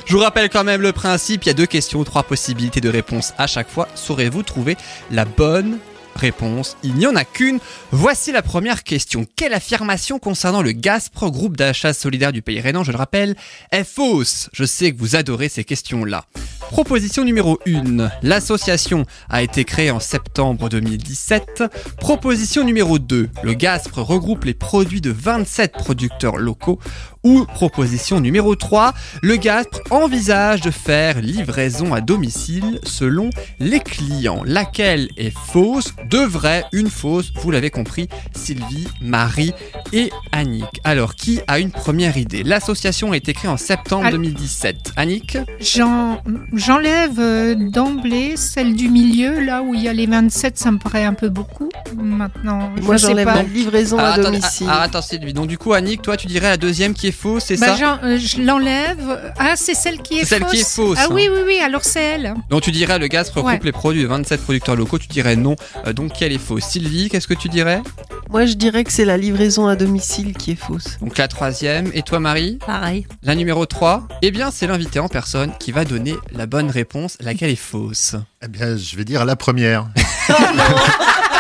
J: Je vous rappelle quand même le principe, il y a deux questions, trois possibilités de réponse à chaque fois. Saurez-vous trouver la bonne réponse? Il n'y en a qu'une. Voici la première question. Quelle affirmation concernant le Gaspre, groupe d'achat solidaire du pays rhénan, je le rappelle, est fausse Je sais que vous adorez ces questions-là. Proposition numéro 1. L'association a été créée en septembre 2017. Proposition numéro 2. Le Gaspre regroupe les produits de 27 producteurs locaux. Ou proposition numéro 3. Le Gaspre envisage de faire livraison à domicile selon les clients. Laquelle est fausse? De vrai, une fausse, vous l'avez compris, Sylvie, Marie et Annick. Alors, qui a une première idée? L'association a été créée en septembre
A: Al-
J: 2017. Annick?
A: J'en- J'enlève euh, d'emblée celle du milieu, là où il y a les 27, ça me paraît un peu beaucoup. Maintenant,
H: Moi, j'enlève
A: pas.
H: la livraison
J: Ah,
H: à
J: attendez,
H: domicile.
J: ah, ah, attends, c'est lui. Donc du coup, Annick, toi, tu dirais la deuxième qui est fausse, c'est
A: Bah,
J: ça
A: euh, je l'enlève. Ah, c'est celle qui est
J: C'est celle
A: fausse.
J: qui est fausse,
A: Ah
J: hein.
A: oui, oui, oui, alors c'est elle.
J: Donc tu dirais le Gaspre regroupe
A: Ouais.
J: les produits de 27 producteurs locaux, tu dirais non. Euh, donc quelle est fausse Sylvie, qu'est-ce que tu dirais
H: Moi, je dirais que c'est la livraison à domicile qui est fausse.
J: Donc la troisième. Et toi, Marie
D: Pareil.
J: La numéro 3 Eh bien, c'est l'invité en personne qui va donner la bonne réponse, laquelle est fausse?
M: Eh bien, je vais dire la première.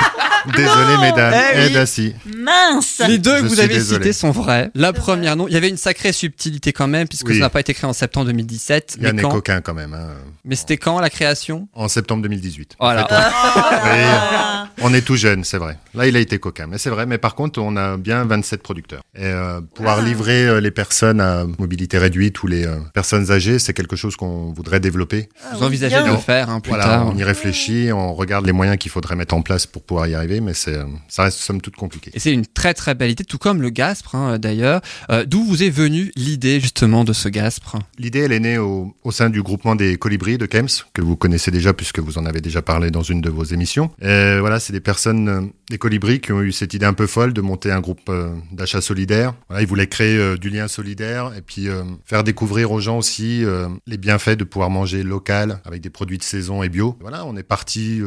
M: Désolé, mesdames.
J: Eh oui.
M: Si.
D: Mince
J: Les deux
M: Je
J: que vous
M: suis
J: avez
M: désolé.
J: cités sont vrais. La première, non. Il y avait une sacrée subtilité quand même, puisque
M: Oui.
J: ça n'a pas été créé en septembre 2017.
M: Yann
J: Mais,
M: est
J: quand
M: coquin quand même. hein.
J: mais c'était quand la création?
M: En septembre 2018.
J: Voilà.
M: En fait, on- est tout jeune, c'est vrai. Là, il a été coquin, mais c'est vrai. Mais par contre, on a bien 27 producteurs. Et euh, pouvoir
J: Ah.
M: livrer euh, les personnes à mobilité réduite ou les euh, personnes âgées, c'est quelque chose qu'on voudrait développer.
J: Vous envisagez de le faire hein, plus
M: Voilà,
J: tard.
M: on y réfléchit, on regarde les moyens qu'il faudrait mettre en place pour pouvoir y arriver, mais c'est, euh, ça reste somme toute compliqué.
J: Et c'est une très très belle idée, tout comme le Gaspre hein, d'ailleurs. Euh, D'où vous est venue l'idée justement de ce Gaspre?
M: L'idée, elle est née au, au sein du groupement des colibris de Kems, que vous connaissez déjà puisque vous en avez déjà parlé dans une de vos émissions. Et voilà, c'est des personnes, euh, des colibris qui ont eu cette idée un peu folle de monter un groupe euh, d'achat solidaire. Ils voulaient créer euh, du lien solidaire et puis faire découvrir aux gens aussi les bienfaits de pouvoir manger local avec des produits de saison et bio. Voilà, on est parti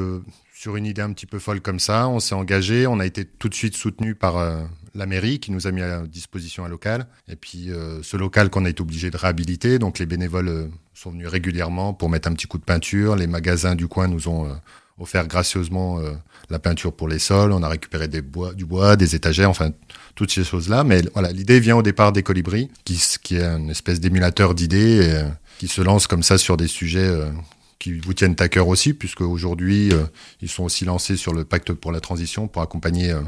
M: sur une idée un petit peu folle comme ça. On s'est engagé, on a été tout de suite soutenu par la mairie qui nous a mis à disposition un local. Et puis ce local qu'on a été obligé de réhabiliter, donc les bénévoles sont venus régulièrement pour mettre un petit coup de peinture. Les magasins du coin nous ont offert gracieusement euh, la peinture pour les sols. On a récupéré des bois, du bois, des étagères, enfin toutes ces choses-là. Mais voilà, l'idée vient au départ des colibris, qui, est une espèce d'émulateur d'idées, et, euh, qui se lance comme ça sur des sujets euh, qui vous tiennent à cœur aussi, puisque aujourd'hui euh, ils sont aussi lancés sur le pacte pour la transition pour accompagner euh,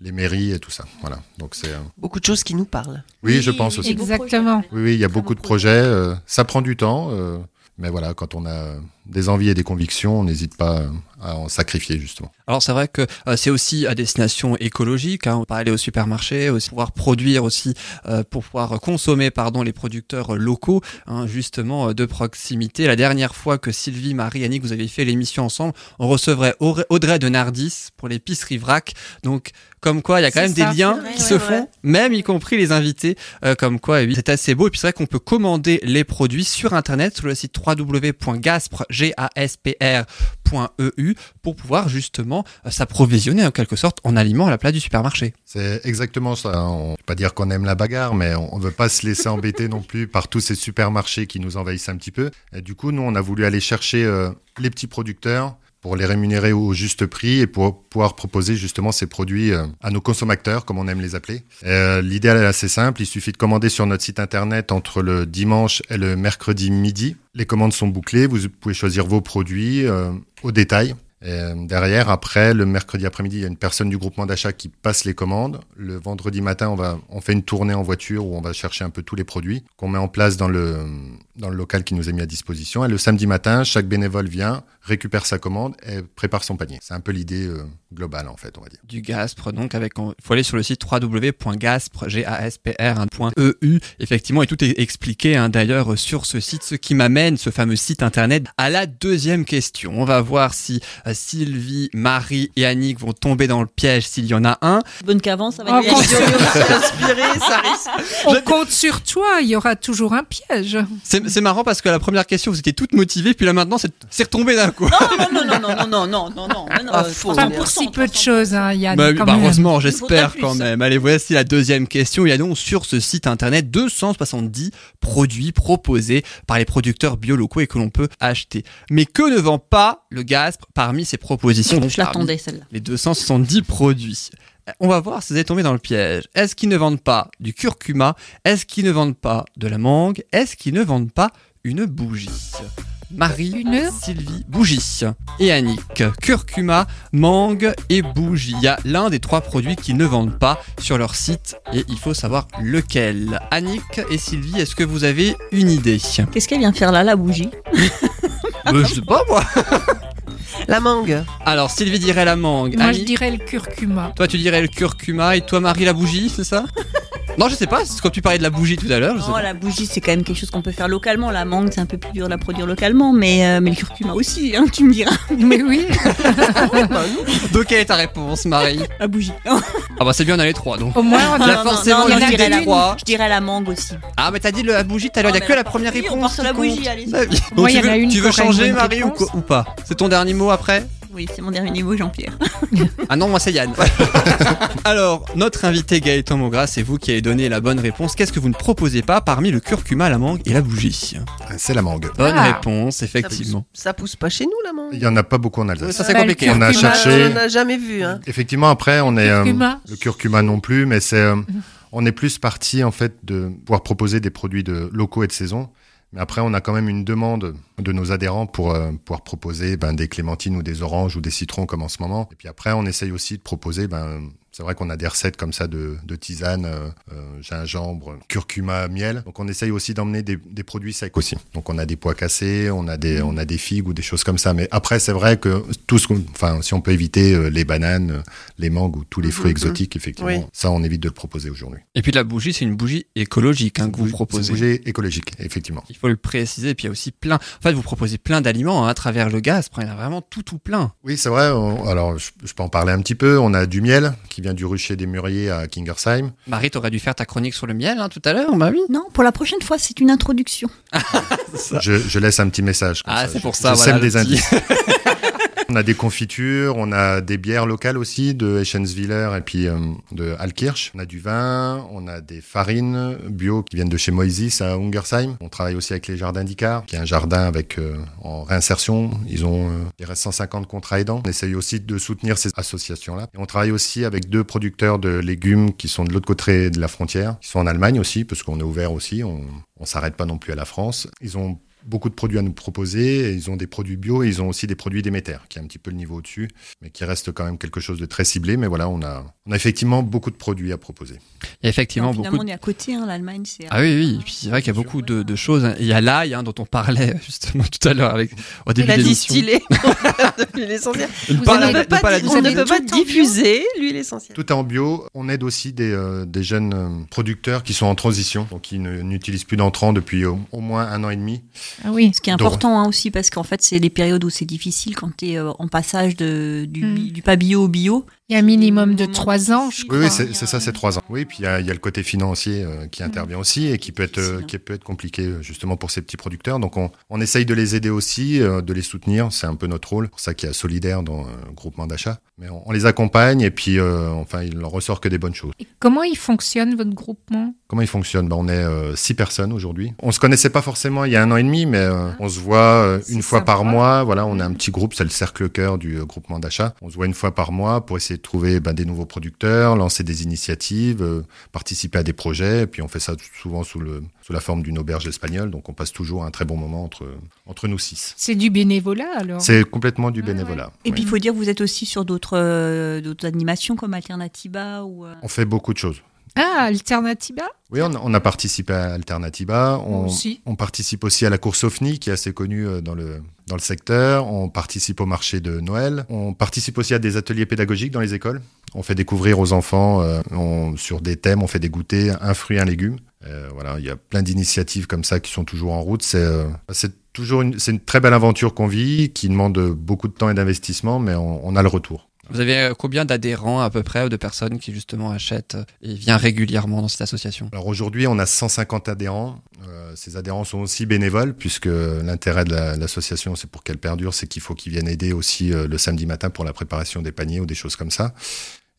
M: les mairies et tout ça. Voilà. Donc c'est euh,
H: Beaucoup de choses qui nous parlent.
M: oui, je pense aussi.
A: Exactement.
M: Oui, oui, il y a beaucoup de projets. euh, ça prend du temps, euh, mais voilà, quand on a des envies et des convictions, on n'hésite pas à en sacrifier justement.
J: Alors c'est vrai que euh, c'est aussi à destination écologique, hein, on peut aller au supermarché, aussi pouvoir produire aussi, euh, pour pouvoir consommer pardon les producteurs euh, locaux, hein, justement de proximité. La dernière fois que Sylvie, Marie, Annick, vous avez fait l'émission ensemble, on recevrait Audrey- de Nardis pour l'épicerie vrac. Donc comme quoi il y a quand même
A: ça,
J: des liens
A: vrai,
J: qui
A: ouais,
J: se
A: ouais.
J: font, même y compris les invités, euh, comme quoi et oui, c'est assez beau. Et puis c'est vrai qu'on peut commander les produits sur internet sur le site www.gaspre gaspr.eu pour pouvoir justement euh, s'approvisionner en quelque sorte en aliments à la place du supermarché.
M: C'est exactement ça. hein. On ne peut pas dire qu'on aime la bagarre, mais on ne veut pas se laisser embêter non plus par tous ces supermarchés qui nous envahissent un petit peu. Et du coup, nous, on a voulu aller chercher euh, les petits producteurs pour les rémunérer au juste prix et pour pouvoir proposer justement ces produits euh, à nos consommateurs, comme on aime les appeler. Euh, L'idée elle est assez simple, il suffit de commander sur notre site internet entre le dimanche et le mercredi midi. Les commandes sont bouclées, vous pouvez choisir vos produits euh, au détail. Derrière, après, le mercredi après-midi, il y a une personne du groupement d'achat qui passe les commandes. Le vendredi matin, on, va, on fait une tournée en voiture où on va chercher un peu tous les produits qu'on met en place dans le, dans le local qui nous est mis à disposition. Et le samedi matin, chaque bénévole vient, récupère sa commande et prépare son panier. C'est un peu l'idée euh, globale, en fait, on va dire.
J: Du Gaspre, donc avec, il faut aller sur le site www.gaspre, G-A-S-P-R.eu. Effectivement, et tout est expliqué hein, d'ailleurs sur ce site, ce qui m'amène, ce fameux site internet, à la deuxième question. On va voir si euh, Sylvie, Marie et Annick vont tomber dans le piège s'il y en a un.
D: Bonne qu'avance, ça
A: Oh,
D: va être
A: compte-
H: Inspiré, ça risque.
A: On compte sur toi, il y aura toujours un piège.
J: C'est c'est marrant parce que la première question, vous étiez toutes motivées, puis là maintenant, c'est retombé d'un coup.
D: Non, non, non, non, non, non, non, non, non, mais non,
H: Ah,
D: euh,
H: faux.
A: Enfin,
D: 300%,
A: pour si peu de choses, hein, Yann.
J: Bah
A: quand
J: bah
A: même.
J: heureusement,
D: faudrait
J: j'espère quand même. Allez, voici la deuxième question. Il y a donc sur ce site internet 270 produits proposés par les producteurs locaux et que l'on peut acheter. Mais que ne vend pas le Gaspre parmi ces propositions
D: Je l'attendais, celle-là.
J: Les 270 produits. On va voir si vous êtes tombé dans le piège. Est-ce qu'ils ne vendent pas du curcuma? Est-ce qu'ils ne vendent pas de la mangue? Est-ce qu'ils ne vendent pas une bougie? Marie,
A: Une
J: Sylvie, bougie. Et Annick, curcuma, mangue et bougie. Il y a l'un des trois produits qu'ils ne vendent pas sur leur site et il faut savoir lequel. Annick et Sylvie, est-ce que vous avez une idée?
D: Qu'est-ce qu'elle vient faire là, la bougie?
J: Euh, Je sais pas moi.
H: La mangue.
J: Alors Sylvie dirait la mangue.
A: Moi, je
J: Annick,
A: dirais le curcuma.
J: Toi tu dirais le curcuma et toi Marie la bougie, c'est ça? Non, je sais pas, c'est comme tu parlais de la bougie tout à l'heure.
D: Non, la bougie, c'est quand même quelque chose qu'on peut faire localement. La mangue, c'est un peu plus dur de la produire localement, mais, euh, mais le curcuma aussi, hein, tu me diras.
A: Mais oui.
J: Donc quelle est ta réponse Marie?
D: La bougie.
J: Ah bah c'est bien on a les trois donc.
A: Au moins, on
J: Là,
A: a
J: forcément,
D: non,
J: il y en
D: je dirais la,
J: trois.
D: je dirais la mangue aussi.
J: Ah mais t'as dit la bougie tout à l'heure, il y a que la première
D: oui,
J: réponse.
D: on part sur la bougie, allez.
J: Bah oui. Donc
A: Moi,
J: tu
A: il y en a
J: veux,
A: une
J: tu veux
A: qui aura
J: changer Marie ou,
A: réponse.
J: quoi- ou pas? C'est ton dernier mot après?
D: Oui, c'est mon dernier mot, Jean-Pierre.
J: Ah non, moi c'est Yann. Alors, notre invité Gaëtan Maugras, c'est vous qui avez donné la bonne réponse. Qu'est-ce que vous ne proposez pas parmi le curcuma, la mangue et la bougie
M: C'est la mangue.
J: Bonne
A: Ah.
J: réponse,
H: Ça
J: effectivement.
H: pousse, ça pousse pas chez nous, la mangue.
M: Il y en a pas beaucoup en Alsace.
J: Ça c'est compliqué.
M: On a cherché.
H: On n'a jamais vu. Hein.
M: Effectivement, après, on est euh,
A: Curcuma.
M: le curcuma non plus, mais c'est euh, on est plus parti en fait de pouvoir proposer des produits de locaux et de saison. Mais après, on a quand même une demande de nos adhérents pour euh, pouvoir proposer ben, des clémentines ou des oranges ou des citrons comme en ce moment. Et puis après, on essaye aussi de proposer. Ben, c'est vrai qu'on a des recettes comme ça de, de tisane, euh, euh, gingembre, curcuma, miel. Donc on essaye aussi d'emmener des, des produits secs aussi. Donc on a des pois cassés, on a des, on a des figues ou des choses comme ça. Mais après, c'est vrai que tout ce qu'on- enfin, si on peut éviter euh, les bananes, les mangues ou tous les fruits
H: Mhm.
M: exotiques, effectivement,
H: Oui.
M: ça on évite de le proposer aujourd'hui.
J: Et puis la bougie, c'est une bougie écologique hein, que vous
M: C'est une
J: proposez.
M: bougie écologique, effectivement.
J: Il faut le préciser. Et puis il y a aussi plein. En fait, vous proposez plein d'aliments hein, à travers le gaz. Il y en a vraiment tout, tout plein.
M: Oui, c'est vrai. on- alors, je, je peux en parler un petit peu. On a du miel qui vient du rucher des Mûriers à Kingersheim.
J: Marie, t'aurais dû faire ta chronique sur le miel hein, tout à l'heure, bah oui.
D: Non, pour la prochaine fois, c'est une introduction.
M: Je, je laisse un petit message. comme
J: Ah,
M: ça.
J: c'est pour ça,
M: Je
J: voilà,
M: sème des indices. on a des confitures, on a des bières locales aussi de Eschenswiller et puis euh, de Alkirch. On a du vin, on a des farines bio qui viennent de chez Moisis à Ungersheim. On travaille aussi avec les jardins d'Icar, qui est un jardin avec euh, en réinsertion. Ils ont euh, il reste 150 contrats aidants. On essaye aussi de soutenir ces associations-là. On travaille aussi avec deux producteurs de légumes qui sont de l'autre côté de la frontière, qui sont en Allemagne aussi, parce qu'on est ouvert aussi. On, on s'arrête pas non plus à la France. Beaucoup de produits à nous proposer. Et ils ont des produits bio et ils ont aussi des produits Déméter, qui est un petit peu le niveau au-dessus, mais qui reste quand même quelque chose de très ciblé. Mais voilà, on a, on a effectivement beaucoup de produits à proposer.
J: Il y a effectivement
D: Non,
J: beaucoup. de-
D: on est à côté, hein, l'Allemagne, c'est.
J: Ah oui, oui. Et puis c'est vrai qu'il y a beaucoup de, de choses. Il y a l'ail hein, dont on parlait justement tout à l'heure avec au début de l'émission.
H: distillé de l'huile essentielle. Vous ne peut pas, on ne peut pas diffuser l'huile essentielle.
M: Tout est en bio. On aide aussi des, euh, des jeunes euh, producteurs qui sont en transition, donc qui n'utilisent plus d'entrants depuis au, au moins un an et demi.
A: Ah oui.
D: Ce qui est important hein, aussi, parce qu'en fait, c'est les périodes où c'est difficile quand tu es en passage de, du,
A: Mm.
D: du pas bio au bio.
A: Il y a un minimum de trois ans, je crois.
M: oui, c'est c'est ça, c'est trois ans. Oui, puis il y, a il y a le côté financier euh, qui intervient aussi et qui peut être, euh, qui peut être compliqué euh, justement pour ces petits producteurs. Donc on, on essaye de les aider aussi, euh, de les soutenir. C'est un peu notre rôle. C'est pour ça qu'il y a Solidaire dans euh, le groupement d'achat. Mais on, on les accompagne et puis euh, enfin il en ressort que des bonnes choses.
A: Et comment il fonctionne, votre groupement?
M: Comment il fonctionne ben, On est euh, six personnes aujourd'hui. On se connaissait pas forcément il y a un an et demi, mais euh, on se voit euh, une fois par mois. Voilà, on a un petit groupe, c'est le cercle cœur du euh, groupement d'achat. On se voit une fois par mois pour essayer de trouver ben, des nouveaux producteurs, lancer des initiatives, euh, participer à des projets. Et puis on fait ça souvent sous, le, sous la forme d'une auberge espagnole. Donc on passe toujours un très bon moment entre, entre nous six.
A: C'est du bénévolat alors?
M: C'est complètement du
A: Ah,
M: bénévolat.
D: Et
M: oui.
D: puis, il faut dire, vous êtes aussi sur d'autres euh, d'autres animations comme Alternativa ou. euh,
M: On fait beaucoup de choses.
A: Ah, Alternativa
M: Oui, on a, on a participé à Alternativa. On,
A: Moi aussi.
M: on participe aussi à la course OFNI, qui est assez connue euh, dans le, dans le secteur. On participe au marché de Noël. On participe aussi à des ateliers pédagogiques dans les écoles. On fait découvrir aux enfants euh, on- sur des thèmes, on fait des goûters, un fruit, un légume. Euh, voilà, il y a plein d'initiatives comme ça qui sont toujours en route. C'est euh, toujours une, une très belle aventure qu'on vit, qui demande beaucoup de temps et d'investissement, mais on, on a le retour.
J: Vous avez euh, combien d'adhérents à peu près ou de personnes qui justement achètent euh, et viennent régulièrement dans cette association?
M: Alors aujourd'hui, on a 150 adhérents. Euh, ces adhérents sont aussi bénévoles, puisque l'intérêt de la- l'association, c'est pour qu'elle perdure, c'est qu'il faut qu'ils viennent aider aussi euh, le samedi matin pour la préparation des paniers ou des choses comme ça.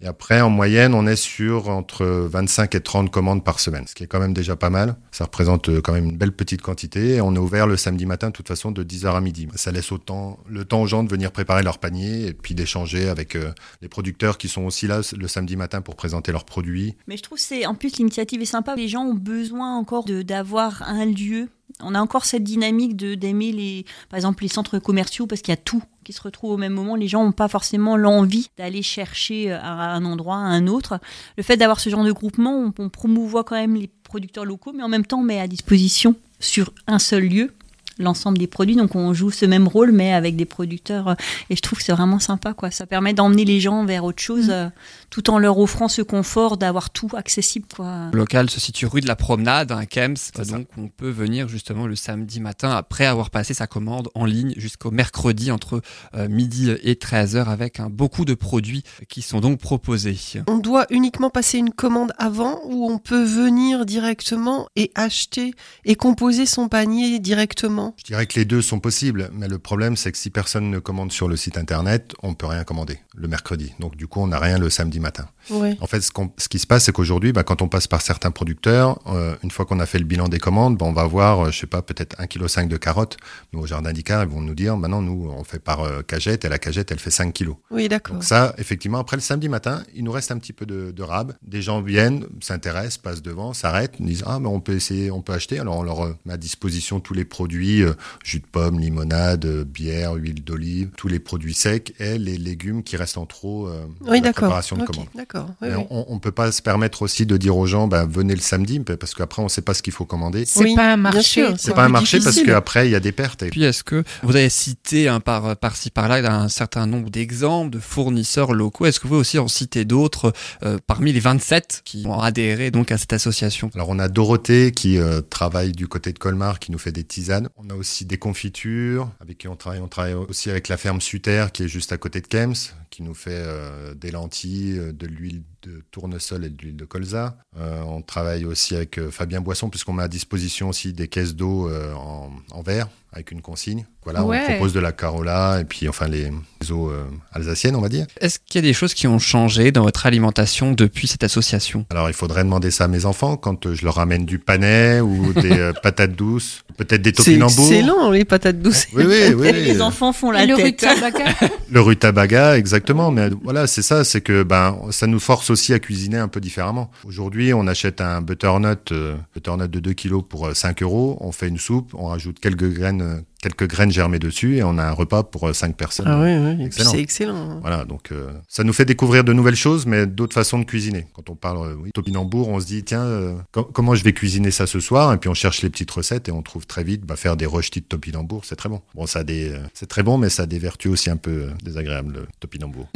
M: Et après, en moyenne, on est sur entre 25 et 30 commandes par semaine, ce qui est quand même déjà pas mal. Ça représente euh, quand même une belle petite quantité. Et on est ouvert le samedi matin, de toute façon, de 10h à midi. Ça laisse le temps aux gens de venir préparer leur panier et puis d'échanger avec euh, les producteurs qui sont aussi là le samedi matin pour présenter leurs produits.
D: Mais je trouve que c'est en plus l'initiative est sympa. Les gens ont besoin encore d'avoir un lieu on a encore cette dynamique de d'aimer les, par exemple, les centres commerciaux parce qu'il y a tout qui se retrouve au même moment. Les gens n'ont pas forcément l'envie d'aller chercher euh, à un endroit, à un autre. Le fait d'avoir ce genre de groupement, on, on promouvoit quand même les producteurs locaux, mais en même temps, on met à disposition sur un seul lieu l'ensemble des produits. Donc on joue ce même rôle, mais avec des producteurs. euh, Et je trouve que c'est vraiment sympa. Quoi. Ça permet d'emmener les gens vers autre chose, euh, tout en leur offrant ce confort d'avoir tout accessible. Quoi.
J: Le local se situe rue de la Promenade, à Kems, donc on peut venir justement le samedi matin après avoir passé sa commande en ligne jusqu'au mercredi entre euh, midi et 13h avec un, beaucoup de produits qui sont donc proposés.
H: On doit uniquement passer une commande avant ou on peut venir directement et acheter et composer son panier directement?
M: Je dirais que les deux sont possibles, mais le problème c'est que si personne ne commande sur le site internet, on peut rien commander le mercredi. Donc du coup, on n'a rien le samedi matin. En fait, ce, qui se passe, c'est qu'aujourd'hui, bah, quand on passe par certains producteurs, euh, une fois qu'on a fait le bilan des commandes, bah, on va avoir, euh, je sais pas, peut-être 1,5 kg de carottes. Nous, au jardin d'Icar, ils vont nous dire, maintenant, nous, on fait par euh, cagette, et la cagette, elle fait 5 kilos.
H: Oui, d'accord.
M: Donc ça, effectivement, après le samedi matin, il nous reste un petit peu de, de rab. Des gens viennent, s'intéressent, passent devant, s'arrêtent, disent ah mais on peut essayer, on peut acheter. Alors on leur euh, met à disposition tous les produits euh, jus de pomme, limonade, euh, bière, huile d'olive, tous les produits secs et les légumes qui restent en trop euh,
H: Oui,
M: la
H: d'accord.
M: préparation de commande.
H: d'accord. Oui,
M: Mais
H: oui.
M: On, on peut pas se permettre aussi de dire aux gens bah, venez le samedi parce qu'après on sait pas ce qu'il faut commander.
A: C'est pas un marché.
M: C'est pas un marché parce qu'après il y a des pertes. Et
J: Puis est-ce que vous avez cité hein, par, par-ci par-là un certain nombre d'exemples de fournisseurs locaux Est-ce que vous pouvez aussi en citer d'autres euh, parmi les 27 qui ont adhéré donc à cette association?
M: Alors on a Dorothée qui euh, travaille du côté de Colmar, qui nous fait des tisanes. On a aussi des confitures avec qui on travaille. On travaille aussi avec la ferme Suter qui est juste à côté de Kems, qui nous fait euh, des lentilles, euh, de l'huile de tournesol et de l'huile de colza. Euh, on travaille aussi avec euh, Fabien Boisson puisqu'on met à disposition aussi des caisses d'eau euh, en, en verre avec une consigne. Voilà,
A: Ouais.
M: on propose de la Carola et puis enfin les, les eaux euh, alsaciennes, on va dire.
J: Est-ce qu'il y a des choses qui ont changé dans votre alimentation depuis cette association?
M: Alors, il faudrait demander ça à mes enfants quand je leur ramène du panais ou des euh, patates douces, peut-être des
H: C'est
M: topinambours.
H: excellent, les patates douces.
M: Oui, oui, oui.
D: Les enfants font la
A: Et le
D: tête.
A: rutabaga
M: Le rutabaga, exactement. Mais voilà, c'est ça, c'est que ben, ça nous force aussi à cuisiner un peu différemment. Aujourd'hui, on achète un butternut, euh, butternut de 2 kilos pour euh, 5 euros. On fait une soupe, on rajoute quelques graines, euh, quelques graines germées dessus et on a un repas pour 5 personnes.
H: Ah oui, oui. C'est excellent.
M: Voilà, donc euh, ça nous fait découvrir de nouvelles choses, mais d'autres façons de cuisiner. Quand on parle euh, oui, topinambour, on se dit tiens, euh, com- comment je vais cuisiner ça ce soir? Et puis on cherche les petites recettes et on trouve très vite bah, faire des röstis de topinambour, c'est très bon. Bon, ça a des, euh, c'est très bon, mais ça a des vertus aussi un peu euh, désagréables le topinambour.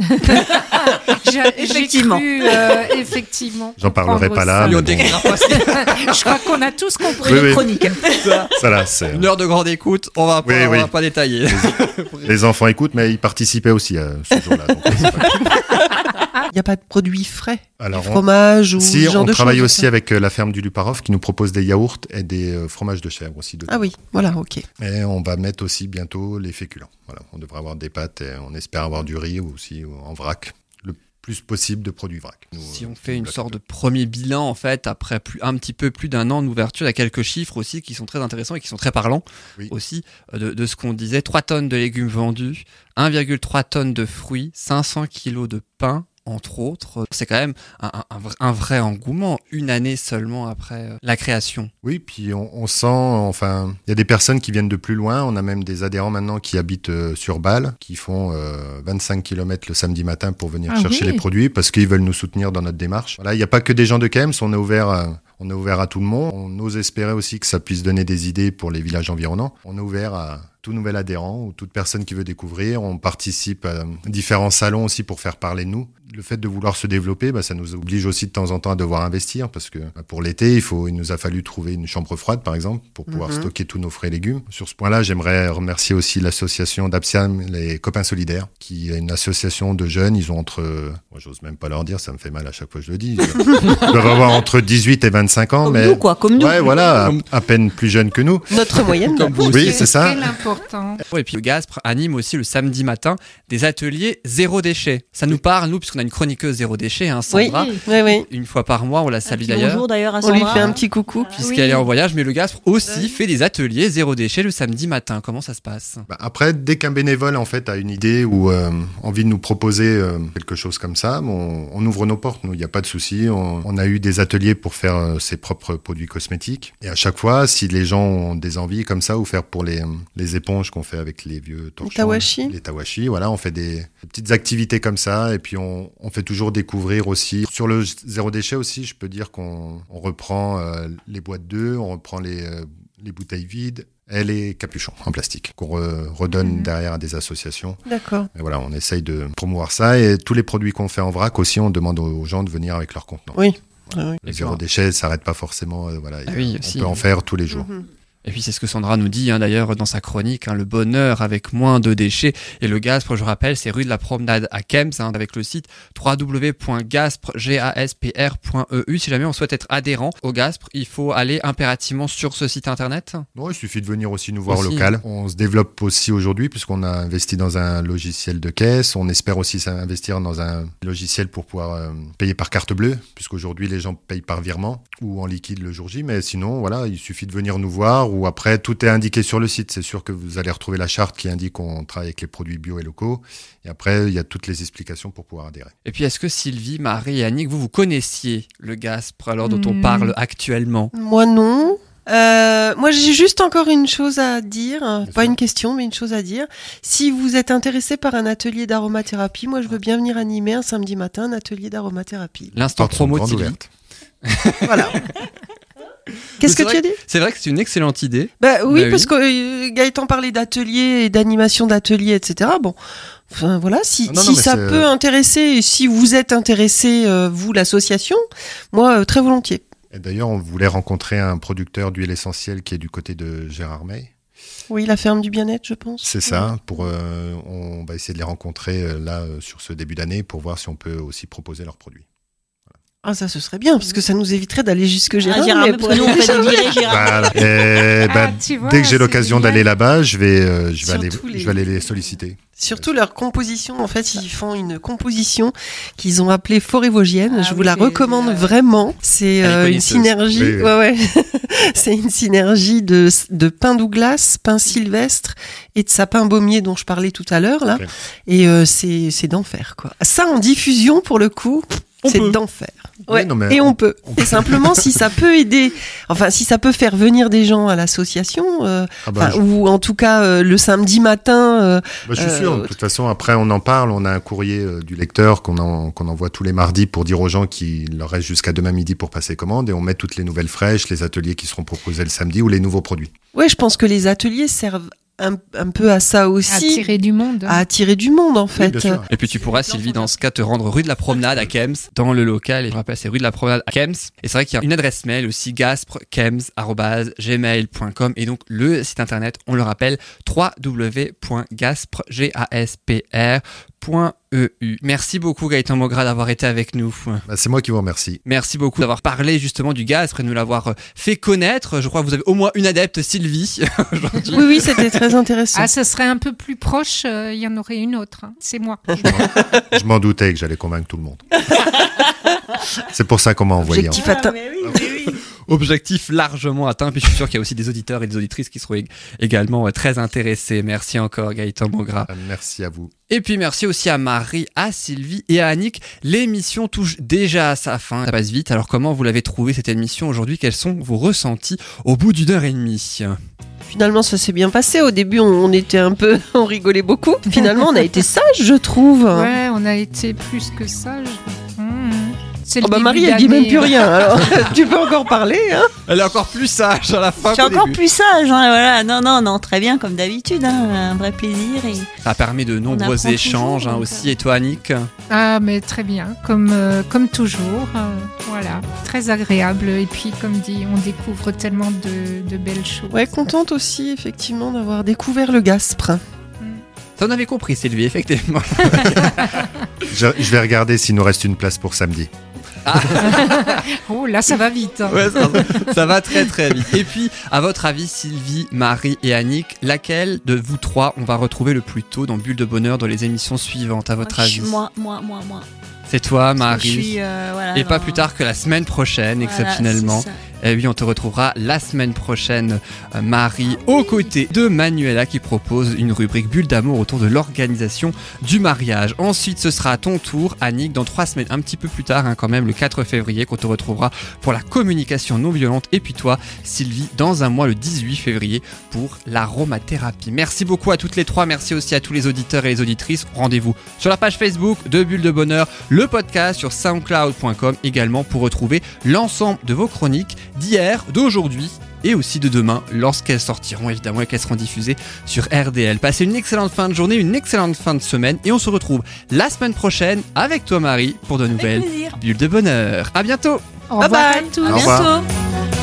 A: J'ai- j'ai
D: Effectivement.
A: cru, euh, effectivement.
M: J'en parlerai pas là, bon.
A: Je crois qu'on a tous compris.
M: Oui, oui.
D: Chronique.
M: Ça là, c'est
J: Une heure de grande écoute, on va pas,
M: Oui,
J: on
M: oui.
J: va pas détailler.
M: les enfants écoutent, mais ils participaient aussi à ce jour-là.
H: Il n'y a pas de produits frais,
M: Alors,
H: fromages ou
M: si
H: ce genre
M: on
H: de
M: travaille aussi avec euh, la ferme du Luparov qui nous propose des yaourts et des euh, fromages de chèvre aussi. dedans.
H: Ah oui, voilà, ok.
M: Et on va mettre aussi bientôt les féculents. Voilà, on devrait avoir des pâtes et on espère avoir du riz aussi en vrac. Plus possible de produits vrac. Nous,
J: Si
M: euh,
J: on fait une sorte de premier bilan, en fait, après plus, un petit peu plus d'un an d'ouverture, il y a quelques chiffres aussi qui sont très intéressants et qui sont très parlants
M: Oui.
J: aussi euh, de, de ce qu'on disait. 3 tonnes de légumes vendus, 1,3 tonnes de fruits, 500 kilos de pain, entre autres. C'est quand même un, un- un vrai- engouement, une année seulement après euh, la création.
M: Oui, puis on, on sent, enfin, il y a des personnes qui viennent de plus loin. On a même des adhérents maintenant qui habitent euh, sur Bâle, qui font euh, 25 km le samedi matin pour venir
A: Ah
M: chercher
A: oui.
M: les produits parce qu'ils veulent nous soutenir dans notre démarche. Voilà, il n'y a pas que des gens de Kems, on est ouvert. à- on est ouvert à tout le monde. On ose espérer aussi que ça puisse donner des idées pour les villages environnants. On est ouvert à tout nouvel adhérent ou toute personne qui veut découvrir. On participe à différents salons aussi pour faire parler de nous. Le fait de vouloir se développer, bah, ça nous oblige aussi de temps en temps à devoir investir parce que bah, pour l'été, il, faut, il nous a fallu trouver une chambre froide, par exemple, pour pouvoir
H: Mhm.
M: stocker tous nos frais et légumes. Sur ce point-là, j'aimerais remercier aussi l'association d'Apsiam, les copains solidaires, qui est une association de jeunes. Ils ont entre, moi, j'ose même pas leur dire, ça me fait mal à chaque fois que je le dis. Ils doivent avoir entre 18 et 25 ans,
D: Comme
M: mais
D: nous, quoi, comme nous.
M: ouais, voilà, à, à peine plus jeunes que nous.
H: Notre moyenne.
J: Comme vous
M: Oui,
J: aussi.
M: c'est ça.
A: Important.
J: Et puis le Gaspre anime aussi le samedi matin des ateliers zéro déchet. Ça nous parle, nous, puisqu'on a une chroniqueuse zéro déchet, hein, Sandra.
H: Oui, oui, oui.
J: Une fois par mois, on la salue d'ailleurs.
D: Bonjour d'ailleurs à
H: On lui
D: Sandra.
H: fait un petit coucou.
J: Puisqu'elle est en voyage, mais le Gaspre aussi fait des ateliers zéro déchet le samedi matin. Comment ça se passe?
M: Bah, après, dès qu'un bénévole en fait a une idée ou euh, envie de nous proposer euh, quelque chose comme ça, on ouvre nos portes. Nous, il n'y a pas de souci. On, on a eu des ateliers pour faire euh, ses propres produits cosmétiques. Et à chaque fois, si les gens ont des envies comme ça, ou faire pour les, les éponges qu'on fait avec les vieux torchons,
H: tawashi.
M: les tawashi, voilà, on fait des, des petites activités comme ça. Et puis on, on fait toujours découvrir aussi sur le zéro déchet aussi. Je peux dire qu'on on reprend euh, les boîtes d'œufs, on reprend les, euh, les bouteilles vides et les capuchons en plastique qu'on re- redonne derrière à des associations.
H: D'accord.
M: Et voilà, on essaye de promouvoir ça et tous les produits qu'on fait en vrac aussi, on demande aux gens de venir avec leur contenant.
H: Oui. Ah oui.
M: Le zéro déchet ne s'arrête pas forcément. euh, voilà,
J: Ah oui,
M: on
J: aussi.
M: peut en faire tous les jours.
H: Mhm.
J: Et puis c'est ce que Sandra nous dit hein, d'ailleurs dans sa chronique, hein, le bonheur avec moins de déchets. Et le Gaspre, je rappelle, c'est rue de la Promenade à Kems, hein, avec le site www.gaspre.eu. Si jamais on souhaite être adhérent au Gaspre, il faut aller impérativement sur ce site internet.
M: Non, il suffit de venir aussi nous voir au
J: Aussi.
M: local. On se développe aussi aujourd'hui puisqu'on a investi dans un logiciel de caisse. On espère aussi investir dans un logiciel pour pouvoir euh, payer par carte bleue puisqu'aujourd'hui les gens payent par virement ou en liquide le jour J. Mais sinon, voilà, il suffit de venir nous voir ou après tout est indiqué sur le site. C'est sûr que vous allez retrouver la charte qui indique qu'on travaille avec les produits bio et locaux. Et après, il y a toutes les explications pour pouvoir adhérer.
J: Et puis est-ce que Sylvie, Marie et Annick, vous vous connaissiez le Gaspre alors dont on
A: Hmm.
J: parle actuellement?
H: Moi non. Euh, moi, j'ai juste encore une chose à dire, pas une question, mais une chose à dire. Si vous êtes intéressé par un atelier d'aromathérapie, moi, je veux bien venir animer un samedi matin un atelier d'aromathérapie.
J: L'instant promo de Sylvie.
H: Voilà. Qu'est-ce que tu as
J: vrai
H: dit?
J: C'est vrai que c'est une excellente idée.
H: Bah oui,
J: Bah oui.
H: parce que euh, Gaëtan parlait d'atelier et d'animation d'atelier, etc. Bon, enfin voilà, si,
M: non,
H: ça peut intéresser, et si vous êtes intéressé, euh, vous, l'association, moi, euh, très volontiers.
M: D'ailleurs, on voulait rencontrer un producteur d'huile essentielle qui est du côté de Gérard May.
H: Oui, la ferme du bien-être, je pense.
M: C'est ça. Pour, euh, on va essayer de les rencontrer euh, là euh, sur ce début d'année pour voir si on peut aussi proposer leurs produits.
H: Ah, ça, ce serait bien, parce que ça nous éviterait d'aller jusque Gérard.
D: Ah, Gérard,
H: mais
D: que nous, on Gérard.
M: Voilà. Et,
A: Ah,
M: ben,
A: tu vois,
M: dès que j'ai l'occasion d'aller là-bas, je vais, euh, je vais aller,
H: les-
M: je vais aller les solliciter.
H: Surtout leur composition, en fait, ils font une composition qu'ils ont appelée forêt vosgienne.
A: Ah
H: je vous
A: oui,
H: la recommande vraiment. C'est euh, une synergie.
M: Oui, oui.
H: Ouais, ouais. C'est une synergie de, de pin Douglas, pin sylvestre et de sapin baumier dont je parlais tout à l'heure là.
M: Ok.
H: Et euh, c'est c'est d'enfer quoi. Ça en diffusion pour le coup, c'est d'enfer.
M: Oui,
H: Ouais. et on,
M: on-
H: peut. Et simplement si ça peut aider, enfin si ça peut faire venir des gens à l'association, euh,
M: Ah bah, je,
H: ou en tout cas euh, le samedi matin. euh,
M: bah, je suis
H: euh,
M: sûr. De toute façon, après, on en parle. On a un courrier euh, du lecteur qu'on en- qu'on envoie tous les mardis pour dire aux gens qu'il leur reste jusqu'à demain midi pour passer commande. Et on met toutes les nouvelles fraîches, les ateliers qui seront proposés le samedi ou les nouveaux produits.
H: Ouais, je pense que les ateliers servent un, un peu à ça aussi.
A: Attirer du monde.
H: à attirer du monde en fait.
J: Et puis tu pourras, Sylvie, dans ce cas, te rendre rue de la Promenade à Kems, dans le local. Et je rappelle, c'est rue de la Promenade à Kems. Et c'est vrai qu'il y a une adresse mail aussi, gaspre.kems.gmail.com. Et donc, le site internet, on le rappelle, www.gaspre.eu. Merci beaucoup, Gaëtan Mogra, d'avoir été avec nous.
M: Bah, c'est moi qui vous remercie.
J: Merci beaucoup d'avoir parlé justement du et de nous l'avoir euh, fait connaître. Je crois que vous avez au moins une adepte, Sylvie.
H: Oui, oui, c'était très intéressant.
A: Ah, ce serait un peu plus proche, euh, il y en aurait une autre. hein. C'est moi.
M: Je m'en doutais que j'allais convaincre tout le monde. c'est pour ça qu'on m'a envoyé. en fait.
H: atteint.
J: Objectif largement atteint. Puis je suis sûr qu'il y a aussi des auditeurs et des auditrices qui seront ég- également euh, très intéressés. Merci encore, Gaëtan Mogra.
M: Ah, Merci à vous.
J: Et puis merci aussi à Marie, à Sylvie et à Annick. L'émission touche déjà à sa fin. Ça passe vite. Alors comment vous l'avez trouvé cette émission aujourd'hui? Quels sont vos ressentis au bout d'une heure et demie?
H: Finalement, ça s'est bien passé. Au début, on, on était un peu, on rigolait beaucoup. Finalement, on a été sage, je trouve.
A: Ouais, on a été plus que sage. C'est le
H: Oh bah
A: début
H: Marie, elle dit même plus rien. Alors, tu peux encore parler. Hein
J: Elle est encore plus sage à la fin.
D: Je suis encore
J: début.
D: plus sage, hein, voilà. Non, non, non, très bien, comme d'habitude, hein, un vrai plaisir. Et...
J: Ça permet de nombreux échanges
D: toujours,
J: hein, aussi. Et toi, Annick?
A: Ah, mais très bien, comme, euh, comme toujours. euh, voilà, très agréable. Et puis, comme dit, on découvre tellement de, de belles choses.
H: Ouais, contente aussi, effectivement, d'avoir découvert le Gaspre.
J: Ça, on avait compris, Sylvie, effectivement.
M: Je, je vais regarder s'il nous reste une place pour samedi.
A: oh là, ça va vite. hein.
J: Ouais, ça, ça va très très vite. Et puis, à votre avis, Sylvie, Marie et Annick, laquelle de vous trois on va retrouver le plus tôt dans Bulle de Bonheur dans les émissions suivantes, à votre
D: Moi, suis-
J: avis
D: Moi, moi, moi, moi.
J: C'est toi,
D: je
J: Marie.
D: suis, euh, voilà,
J: et pas plus tard que la semaine prochaine,
D: Voilà,
J: exceptionnellement. Et oui, on te retrouvera la semaine prochaine, euh, Marie, aux côtés de Manuela qui propose une rubrique bulle d'amour autour de l'organisation du mariage. Ensuite, ce sera à ton tour, Annick, dans trois semaines, un petit peu plus tard, hein, quand même, le 4 février, qu'on te retrouvera pour la communication non violente. Et puis toi, Sylvie, dans un mois, le 18 février, pour l'aromathérapie. Merci beaucoup à toutes les trois. Merci aussi à tous les auditeurs et les auditrices. Rendez-vous sur la page Facebook de Bulle de Bonheur, le podcast sur soundcloud.com également pour retrouver l'ensemble de vos chroniques d'hier, d'aujourd'hui et aussi de demain lorsqu'elles sortiront évidemment et qu'elles seront diffusées sur RDL. Passez une excellente fin de journée, une excellente fin de semaine et on se retrouve la semaine prochaine avec toi Marie pour de nouvelles
D: plaisir.
J: bulles de bonheur. À bientôt.
A: Au revoir à tous.
M: Au revoir.
D: bientôt.